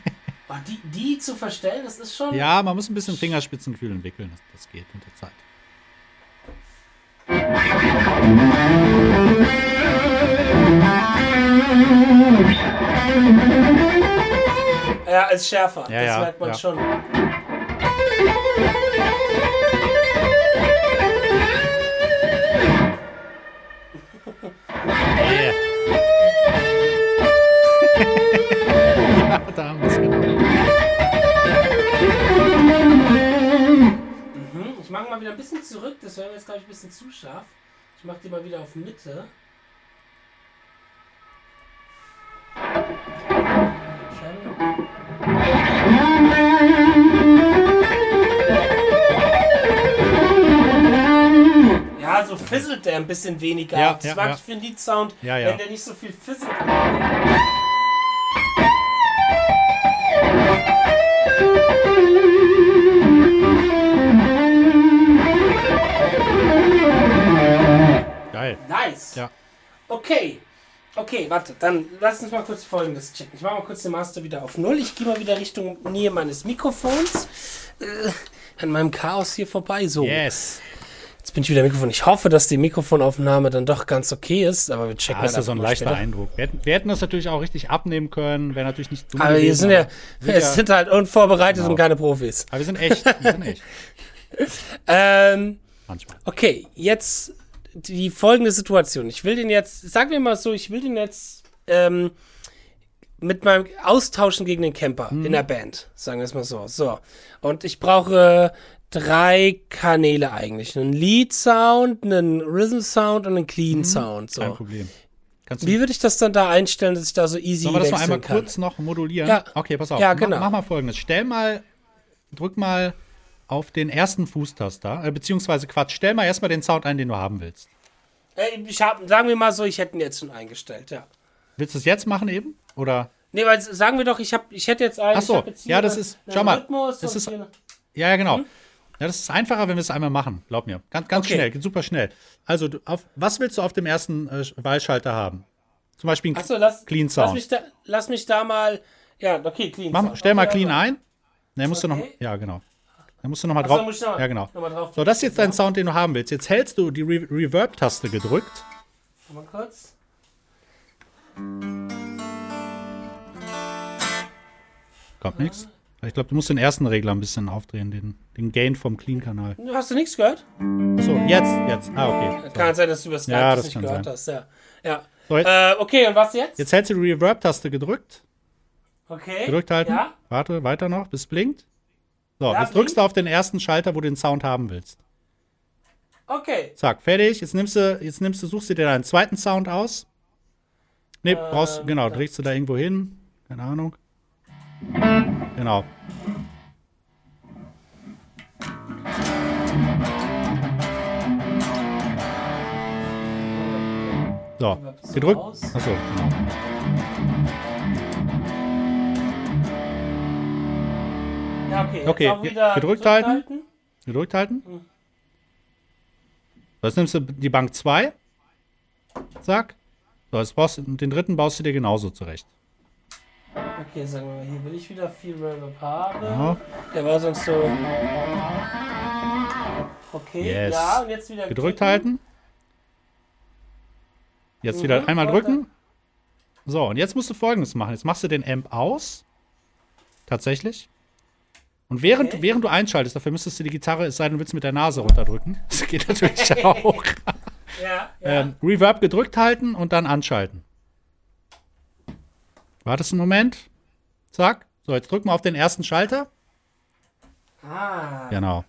Oh, die, die zu verstellen, das ist schon. Ja, man muss ein bisschen Fingerspitzengefühl entwickeln, das, das geht mit der Zeit. Ja, als schärfer. Ja, das ja, merkt man ja. schon. Yeah. Mal wieder ein bisschen zurück. Das wäre jetzt, glaube ich, ein bisschen zu scharf. Ich mache die mal wieder auf Mitte. Ja, so fisselt der ein bisschen weniger. Ja, das ja, mag ja. ich für den ja. wenn der nicht so viel fisselt. Geil. Nice. Ja. Okay. Okay, warte, dann lass uns mal kurz folgendes checken. Ich mache mal kurz den Master wieder auf Null. Ich gehe mal wieder Richtung Nähe meines Mikrofons. Äh, an meinem Chaos hier vorbei. So, Yes. jetzt bin ich wieder am Mikrofon. Ich hoffe, dass die Mikrofonaufnahme dann doch ganz okay ist, aber wir checken ist ja halt so ein einfach mal leichter später. Eindruck. Wir hätten, wir hätten das natürlich auch richtig abnehmen können, wäre natürlich nicht dumm Aber wir sind ja, wir sind halt unvorbereitet Genau. und keine Profis. Aber wir sind echt. Wir sind echt. Ähm, Manchmal. Okay, jetzt die folgende Situation. Ich will den jetzt, sagen wir mal so, ich will den jetzt ähm, mit meinem austauschen gegen den Camper in der Band, sagen wir es mal so. So. Und ich brauche drei Kanäle eigentlich. Einen Lead-Sound, einen Rhythm-Sound und einen Clean-Sound. Kein So. Problem. Kannst du, Wie würde ich das dann da einstellen, dass ich da so easy sollen wir das mal einmal kann? kurz noch modulieren? Ja. Okay, pass auf. Ja, genau. Mach, mal folgendes. Stell mal, drück mal auf den ersten Fußtaster, äh, beziehungsweise Quatsch, stell mal erstmal den Sound ein, den du haben willst. Ich hab, sagen wir mal so, ich hätte ihn jetzt schon eingestellt, ja. Willst du es jetzt machen eben? Oder? Nee, weil sagen wir doch, ich, hab, ich hätte jetzt einen. Ach so, ja, das ist- schau mal, das ist- Ja, ja, genau. Ja, das ist einfacher, wenn wir es einmal machen. Glaub mir. Ganz, ganz Okay. schnell, geht super schnell. Also, du, auf, was willst du auf dem ersten äh, Wahlschalter haben? Zum Beispiel einen Achso, lass, Clean lass, Sound. mich da, lass mich da mal. Ja, okay, Clean Mach, Sound. stell mal Okay, Clean also- ein. Dann musst du noch. Okay. Ja, genau. Dann musst du noch mal Achso, drauf. muss ich noch, ja, genau. Noch drauf. So, das ist jetzt dein Sound, den du haben willst. Jetzt hältst du die Re Reverb-Taste gedrückt. Mal kurz. Kommt nichts. Ich glaube, du musst den ersten Regler ein bisschen aufdrehen, den, den Gain vom Clean-Kanal. Hast du nichts gehört? Achso, jetzt, jetzt. Ah, okay. So. Kann sein, dass du über Skype Ja, das nicht gehört sein. hast. Ja. ja. So, jetzt, Äh, okay, und was jetzt? jetzt hältst du die Reverb-Taste gedrückt. Okay. Gedrückt halten. Ja. Warte, weiter noch, bis es blinkt. So, jetzt drückst du auf den ersten Schalter, wo du den Sound haben willst. Okay. Zack, fertig. Jetzt nimmst du, jetzt nimmst du, suchst du dir deinen zweiten Sound aus. Nee, brauchst, Ähm, genau, da. drehst du da irgendwo hin. Keine Ahnung. Genau. So, gedrückt. Achso, genau. Ja, okay. Okay, wieder gedrückt halten. Gedrückt halten. Jetzt nimmst du die Bank 2. Zack. So, jetzt brauchst du, den dritten baust du dir genauso zurecht. Okay, sagen wir mal, hier will ich wieder viel Rev haben. Ja. Der war sonst so. Okay, Yes. ja, und jetzt wieder Gedrückt klicken. halten. Jetzt Mhm, wieder einmal drücken. So, und jetzt musst du folgendes machen. Jetzt machst du den Amp aus. Tatsächlich. Und während, Okay. während du einschaltest, dafür müsstest du die Gitarre, es sei denn, du willst mit der Nase runterdrücken. Das geht natürlich auch. Ja, ja. Ähm, Reverb gedrückt halten und dann anschalten. Wartest einen Moment. Zack. So, jetzt drück mal auf den ersten Schalter. ah. Genau.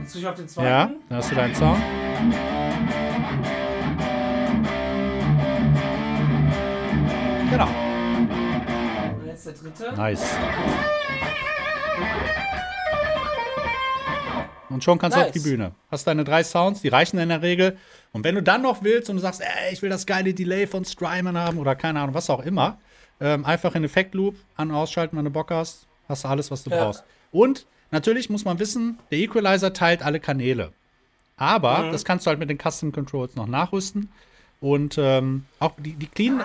Jetzt drück ich auf den zweiten. Ja, dann hast du deinen Sound. Genau. Jetzt der dritte. Nice. Und schon kannst du Nice. auf die Bühne. Hast deine drei Sounds, die reichen in der Regel. Und wenn du dann noch willst und du sagst, ey, ich will das geile Delay von Strymon haben oder keine Ahnung, was auch immer, ähm, einfach in Effektloop an- und ausschalten, wenn du Bock hast. Hast du alles, was du Ja. brauchst. Und natürlich muss man wissen, der Equalizer teilt alle Kanäle. Aber Mhm. das kannst du halt mit den Custom Controls noch nachrüsten. Und ähm, auch die, die Clean.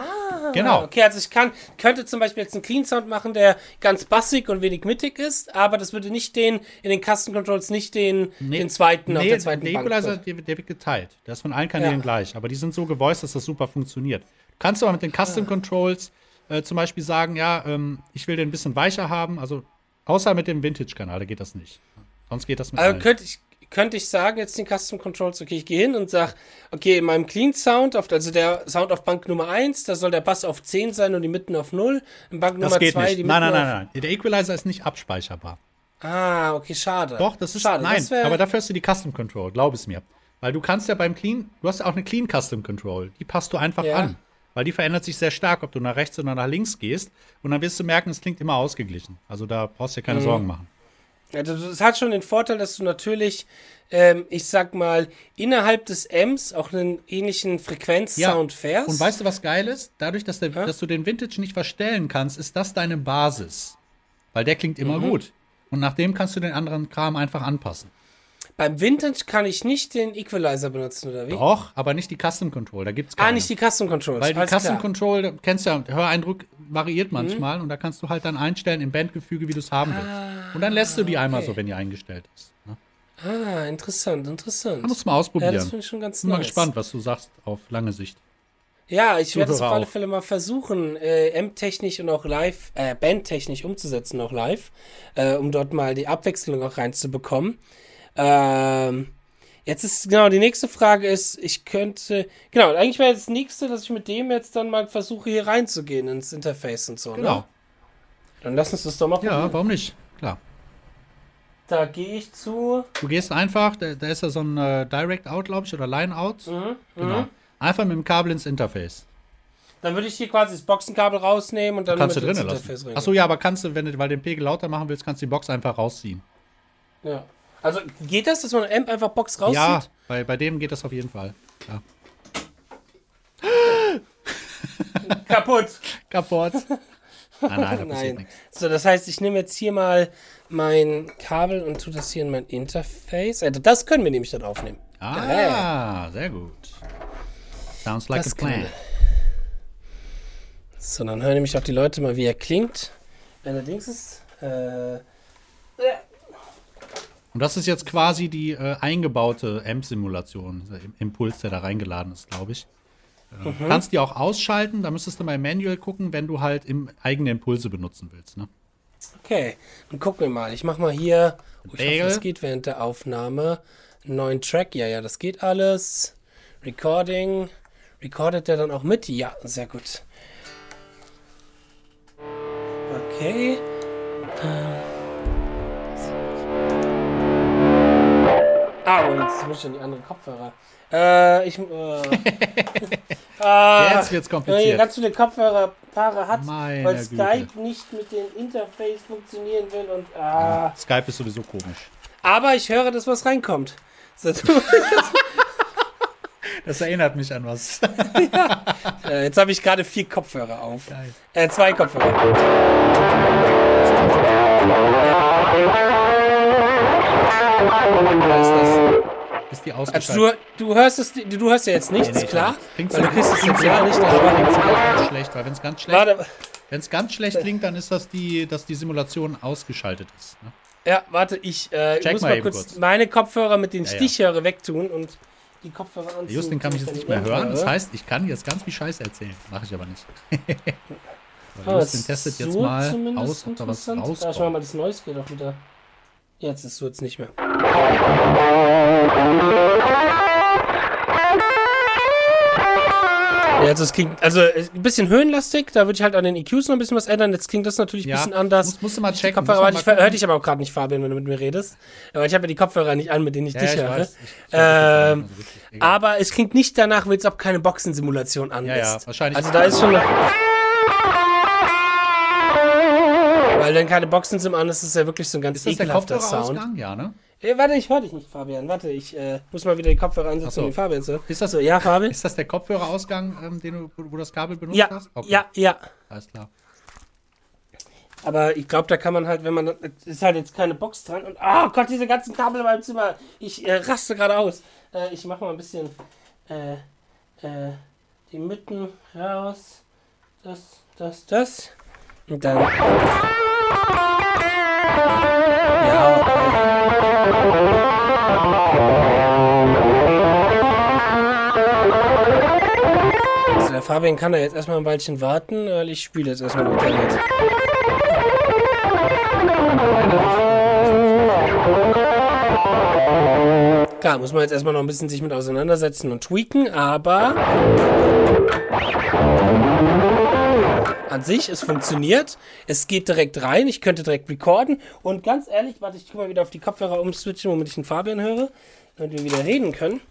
genau. Ah, Okay, also ich kann, könnte zum Beispiel jetzt einen Clean Sound machen, der ganz bassig und wenig mittig ist, aber das würde nicht den, in den Custom Controls nicht den, den zweiten auf Nee, der zweiten der Bank. Equalizer, der, der wird geteilt. Der ist von allen Kanälen Ja. gleich. Aber die sind so gevoiced, dass das super funktioniert. Du kannst aber mit den Custom Controls äh, zum Beispiel sagen, ja, ähm, ich will den ein bisschen weicher haben. Also außer mit dem Vintage-Kanal, da geht das nicht. Sonst geht das mit Also allen. könnte ich, könnte ich sagen, jetzt den Custom Controls, okay, ich gehe hin und sage, okay, in meinem Clean Sound, auf, also der Sound auf Bank Nummer 1, da soll der Bass auf 10 sein und die Mitten auf 0. In Bank Das Nummer geht 2, nicht. die Nein, Mitten nein, auf, nein, nein. Der Equalizer ist nicht abspeicherbar. Ah, okay, schade. Doch, das ist. schade. nein, aber dafür hast du die Custom Control, glaub es mir. Weil du kannst ja beim Clean, du hast ja auch eine Clean Custom Control. Die passt du einfach Ja. an. Weil die verändert sich sehr stark, ob du nach rechts oder nach links gehst. Und dann wirst du merken, es klingt immer ausgeglichen. Also da brauchst du dir keine Mhm. Sorgen machen. Also das hat schon den Vorteil, dass du natürlich, ähm, ich sag mal, innerhalb des Amps auch einen ähnlichen Frequenzsound fährst. Und weißt du, was geil ist? Dadurch, dass, der, Ja? dass du den Vintage nicht verstellen kannst, ist das deine Basis. Weil der klingt Mhm. immer gut. Und nach dem kannst du den anderen Kram einfach anpassen. Beim Vintage kann ich nicht den Equalizer benutzen, oder wie? Doch, aber nicht die Custom Control. Da gibt's keine. Ah, nicht die Custom Controls. Weil die Custom klar. Mhm. Control, du kennst ja, Höreindruck variiert manchmal und da kannst du halt dann einstellen im Bandgefüge, wie du es haben willst. Und dann lässt du die einmal Ah, okay. so, wenn die eingestellt ist. Ne? Ah, interessant, interessant. Da musst du mal ja, ausprobieren. das finde ich schon ganz Bin mal nice. gespannt, was du sagst auf lange Sicht. Ja, ich werde es auf alle. Fälle mal versuchen, äh, M-technisch und auch live, äh, Band-technisch umzusetzen, auch live, äh, um dort mal die Abwechslung auch reinzubekommen. Ähm, jetzt ist, genau, die nächste Frage ist, ich könnte, genau, eigentlich wäre jetzt das nächste, dass ich mit dem jetzt dann mal versuche, hier reinzugehen ins Interface und so, Genau. ne? Dann lass uns das doch mal Ja, probieren. warum nicht? Klar. Da gehe ich zu, Du gehst einfach, da, da ist ja so ein äh, Direct Out, glaube ich, oder Line Out. mhm, Genau. mhm. Einfach mit dem Kabel ins Interface. dann würde ich hier quasi das Boxenkabel rausnehmen und dann Kannst du drinnen lassen. Achso, ja, aber kannst du, wenn du weil den Pegel lauter machen willst, kannst du die Box einfach rausziehen. Ja. Also geht das, dass man Amp einfach Box rauszieht? Ja, bei, bei dem geht das auf jeden Fall. Ja. Kaputt. Kaputt. Nein, nein, da Nein. So, das heißt, ich nehme jetzt hier mal mein Kabel und tue das hier in mein Interface. Also das können wir nämlich dann aufnehmen. Ah, sehr gut. Sounds like Das a plan. So, dann hören nämlich auch die Leute mal, wie er klingt. Wenn er Dings ist. Äh, Und das ist jetzt quasi die äh, eingebaute AMP-Simulation, Im- Impuls, der da reingeladen ist, glaube ich. Äh, Mhm. Kannst die auch ausschalten, da müsstest du mal im Manual gucken, wenn du halt im eigene Impulse benutzen willst. Ne? okay, dann gucken wir mal. Ich mach mal hier. Oh, ich hoffe, das geht während der Aufnahme. Einen neuen Track. Ja, ja, das geht alles. Recording. Recordet der dann auch mit? Ja, sehr gut. Okay. Ah, oh, jetzt muss ich in die anderen Kopfhörer. Äh, ich. Äh, ah, Jetzt wird's Wenn kompliziert. ganz viele Kopfhörerpaare hat, Meine weil Güte. Skype nicht mit dem Interface funktionieren will und. Ah. Skype ist sowieso komisch. Aber ich höre, dass was reinkommt. Das erinnert mich an was. äh, jetzt habe ich gerade vier Kopfhörer auf. Äh, zwei Kopfhörer. Oder ist das. Ist die Also du, du hörst es, du hörst ja jetzt nichts, nee, klar. Klingt Weil du kriegst es jetzt ja nicht, aber schlecht, weil wenn es ganz schlecht, Warte, wenn es ganz schlecht klingt, dann ist das die, dass die Simulation ausgeschaltet ist. Ne? ja, warte, ich, äh, muss mal mal kurz, kurz. meine Kopfhörer mit den Ja, ja. Stichhörer wegtun und die Kopfhörer anziehen. Justin kann mich jetzt ich nicht mehr hören. Das heißt, ich kann jetzt ganz viel Scheiße erzählen. Mache ich aber nicht. Ah, Aber Justin testet jetzt so mal zumindest aus, ob da was interessant. Da schauen wir rauskommt. mal, das Neues geht auch wieder. Jetzt ist so jetzt nicht mehr. Ja, jetzt das klingt, also äh, ein bisschen höhenlastig, da würde ich halt an den EQs noch ein bisschen was ändern. Jetzt klingt das natürlich ein Ja, bisschen anders. musst- musst du mal checken, Kopfhörer, musst mal ich höre dich aber auch gerade nicht, Fabian, wenn du mit mir redest. Aber ich habe ja die Kopfhörer nicht an, mit denen ich Ja, dich ich höre. weiß. Ich- ich Ähm, ist. Egal. aber es klingt nicht danach, als ob keine Boxensimulation an Ja, ja, ist. wahrscheinlich. Also da ist schon. Weil wenn keine Boxensim an ist, ist ja wirklich so ein ganz ist das der ekelhafter Sound. Kopfhörerausgang? Ja, ne? Äh, warte, ich höre dich nicht, Fabian. Warte, ich äh, muss mal wieder die Kopfhörer ansetzen so. den Fabian zu. Ist das- so? Ja, Fabian? Ist das der Kopfhörerausgang, ähm, den du, wo du das Kabel benutzt Ja, hast? Okay, ja, ja. Alles klar. Aber ich glaube, da kann man halt, wenn man. Es ist halt jetzt keine Box dran und. Oh Gott, diese ganzen Kabel in meinem Zimmer. Ich äh, raste gerade aus. Äh, ich mache mal ein bisschen. Äh, äh, die Mitten raus. Das, das, das. Und dann. Also der Fabian kann da jetzt erstmal ein Weilchen warten, weil ich spiele jetzt erstmal noch Klar, muss man jetzt erstmal noch ein bisschen sich mit auseinandersetzen und tweaken, aber an sich, es funktioniert. Es geht direkt rein, ich könnte direkt recorden und ganz ehrlich, warte, ich tu mal wieder auf die Kopfhörer umswitchen, womit ich den Fabian höre, damit wir wieder reden können.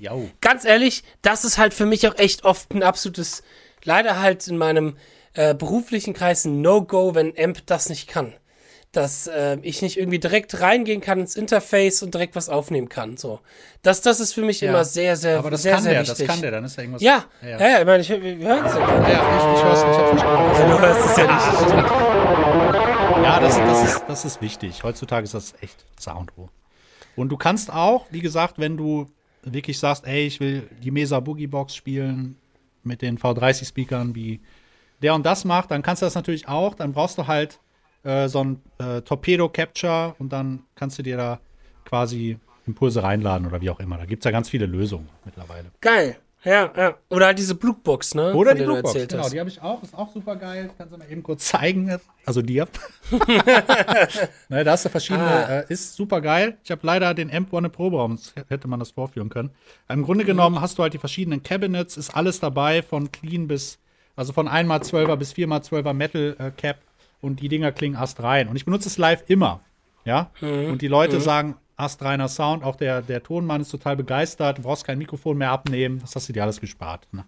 Jau. Ganz ehrlich, das ist halt für mich auch echt oft ein absolutes, leider halt in meinem äh, beruflichen Kreis ein No-Go, wenn Amp das nicht kann. Dass äh, ich nicht irgendwie direkt reingehen kann ins Interface und direkt was aufnehmen kann. So. Das, das ist für mich Ja. immer sehr, sehr, Aber das sehr, kann sehr der, wichtig. das kann der, dann ist da irgendwas. Ja, ja. ja, ja. ich meine, ich, wir hören es ja gerade. Ja, ja, ich, ich hör's, ich hab's verstanden. Du hörst es ja nicht. Ja, das, das, ist, das ist wichtig. Heutzutage ist das echt Sound Und du kannst auch, wie gesagt, wenn du wirklich sagst, ey, ich will die Mesa Boogie Box spielen mit den V30-Speakern, wie der und das macht, dann kannst du das natürlich auch. Dann brauchst du halt äh, so ein äh, Torpedo-Capture und dann kannst du dir da quasi Impulse reinladen oder wie auch immer. Da gibt es ja ganz viele Lösungen mittlerweile. Geil. Ja, ja. Oder halt diese Blutbox, ne? Oder die erzählt genau, hast. die habe ich auch, ist auch super geil. Kannst du mal eben kurz zeigen. Also dir. ne, da hast du verschiedene, Ah. äh, ist super geil. Ich habe leider den Amp One Proberaum, hätte man das vorführen können. Im Grunde genommen hast du halt die verschiedenen Cabinets, ist alles dabei, von clean bis, also von 1x12er bis 4x12er Metal äh, Cap und die Dinger klingen astrein. Und ich benutze es live immer. Ja. Und die Leute sagen, astreiner Sound, auch der, der Tonmann ist total begeistert, du brauchst kein Mikrofon mehr abnehmen, das hast du dir alles gespart. Ne?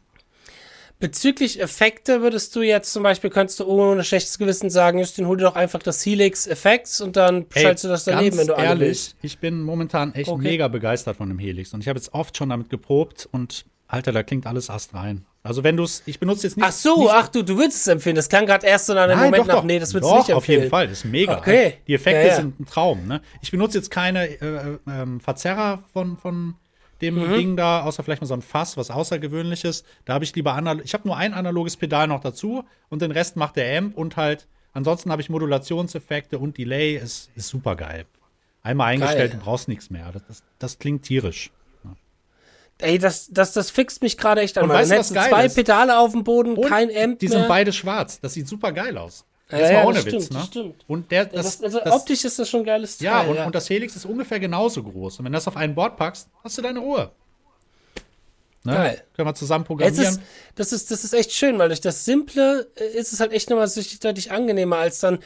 Bezüglich Effekte würdest du jetzt zum Beispiel, könntest du ohne schlechtes Gewissen sagen, Justin, hol dir doch einfach das Helix Effects und dann Ey, schaltest du das daneben, wenn du ehrlich, ich bin momentan echt Okay. mega begeistert von dem Helix und ich habe jetzt oft schon damit geprobt und Alter, da klingt alles astrein. Also wenn du es, ich benutze jetzt nicht. Ach so, nicht, ach du, du willst es empfehlen. Das klang gerade erst so nach einem Nein, Moment doch, nach, doch. nee, das würdest du nicht empfehlen. auf jeden Fall, das ist mega. Okay. Die Effekte Ja, ja. sind ein Traum. Ne? Ich benutze jetzt keine äh, ähm, Verzerrer von, von dem Mhm. Ding da, außer vielleicht mal so ein Fass, was Außergewöhnliches. Da habe ich lieber analog. Ich habe nur ein analoges Pedal noch dazu und den Rest macht der Amp und halt. Ansonsten habe ich Modulationseffekte und Delay. Ist, ist super geil. Einmal eingestellt, Geil. du brauchst nichts mehr. Das, das, das klingt tierisch. Ey, das, das, das fixt mich gerade echt an. Und weißt du, was geil zwei ist? Pedale auf dem Boden, Und kein Amp die mehr. sind beide schwarz. Das sieht super geil aus. Ja, Jetzt ja, mal das ohne stimmt, Witz, ne? das stimmt. Und der, das, das, also das, optisch ist das schon ein geiles Teil. Ja, und, und das Helix ist ungefähr genauso groß. Und wenn du das auf ein Board packst, hast du deine Ruhe. Ne? Geil. Können wir zusammen programmieren. ist, das, ist, das ist echt schön, weil durch das Simple äh, ist es halt echt nochmal deutlich angenehmer als dann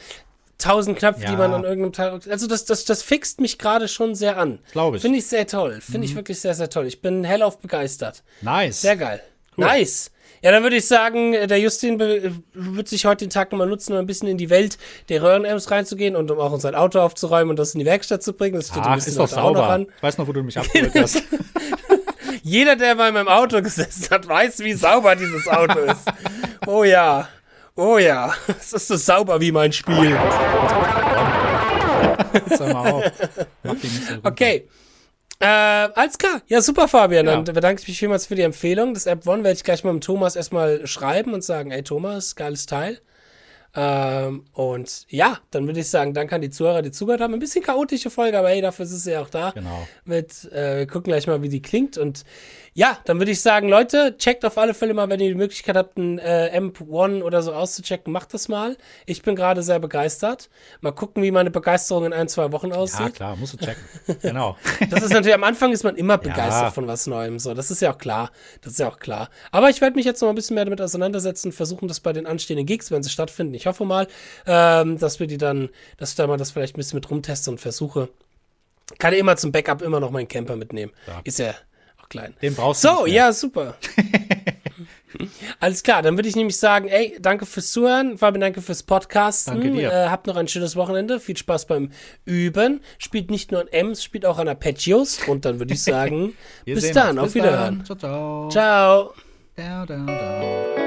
tausend Knöpfe, die Ja. man an irgendeinem Teil. Also das, das, das fixt mich gerade schon sehr an. Glaube ich. Finde ich sehr toll. Finde ich wirklich sehr, sehr toll. Ich bin hellauf begeistert. nice. Sehr geil. Nice. Ja, dann würde ich sagen, äh, der Justin be- wird sich heute den Tag nochmal nutzen, um ein bisschen in die Welt der Röhrenamps reinzugehen und um auch sein Auto aufzuräumen und das in die Werkstatt zu bringen. Das steht ein Ach, bisschen ist doch heute auch noch sauber. an. Ich weiß noch, wo du mich abgeholt hast. Jeder, der bei meinem Auto gesessen hat, weiß, wie sauber dieses Auto ist. Oh ja. Oh ja. Es ist so sauber wie mein Spiel. Sag mal auf. Okay. Äh, alles klar. Ja, super, Fabian. Ja. Dann bedanke ich mich vielmals für die Empfehlung. Das App One werde ich gleich mal mit Thomas erstmal schreiben und sagen, ey Thomas, geiles Teil. Ähm, und ja, dann würde ich sagen, danke an die Zuhörer, die zugehört haben. Ein bisschen chaotische Folge, aber hey, dafür ist es ja auch da. Genau. Mit, äh, wir gucken gleich mal, wie die klingt. Und ja, dann würde ich sagen, Leute, checkt auf alle Fälle mal, wenn ihr die Möglichkeit habt, ein äh, M1 oder so auszuchecken, macht das mal. Ich bin gerade sehr begeistert. Mal gucken, wie meine Begeisterung in ein, zwei Wochen Ja, aussieht. klar, musst du checken. genau. Das ist natürlich, am Anfang ist man immer begeistert Ja. von was Neuem. So, das ist ja auch klar. Das ist ja auch klar. Aber ich werde mich jetzt noch mal ein bisschen mehr damit auseinandersetzen, versuchen das bei den anstehenden Gigs, wenn sie stattfinden. Ich hoffe mal, ähm, dass wir die dann, dass ich da mal das vielleicht ein bisschen mit rumteste und versuche. Kann ja immer zum Backup immer noch meinen Camper mitnehmen. Ja. Ist ja klein. Den brauchst du So, ja, super. Alles klar, dann würde ich nämlich sagen, ey, danke fürs Zuhören, Fabian, danke fürs Podcasten. Danke dir. Äh, habt noch ein schönes Wochenende, viel Spaß beim Üben. Spielt nicht nur an Ems, spielt auch an Arpeggios. Und dann würde ich sagen, bis dann, uns. auf Bis Wiederhören. Dann. Ciao, ciao. Ciao. Ciao, ciao, ciao.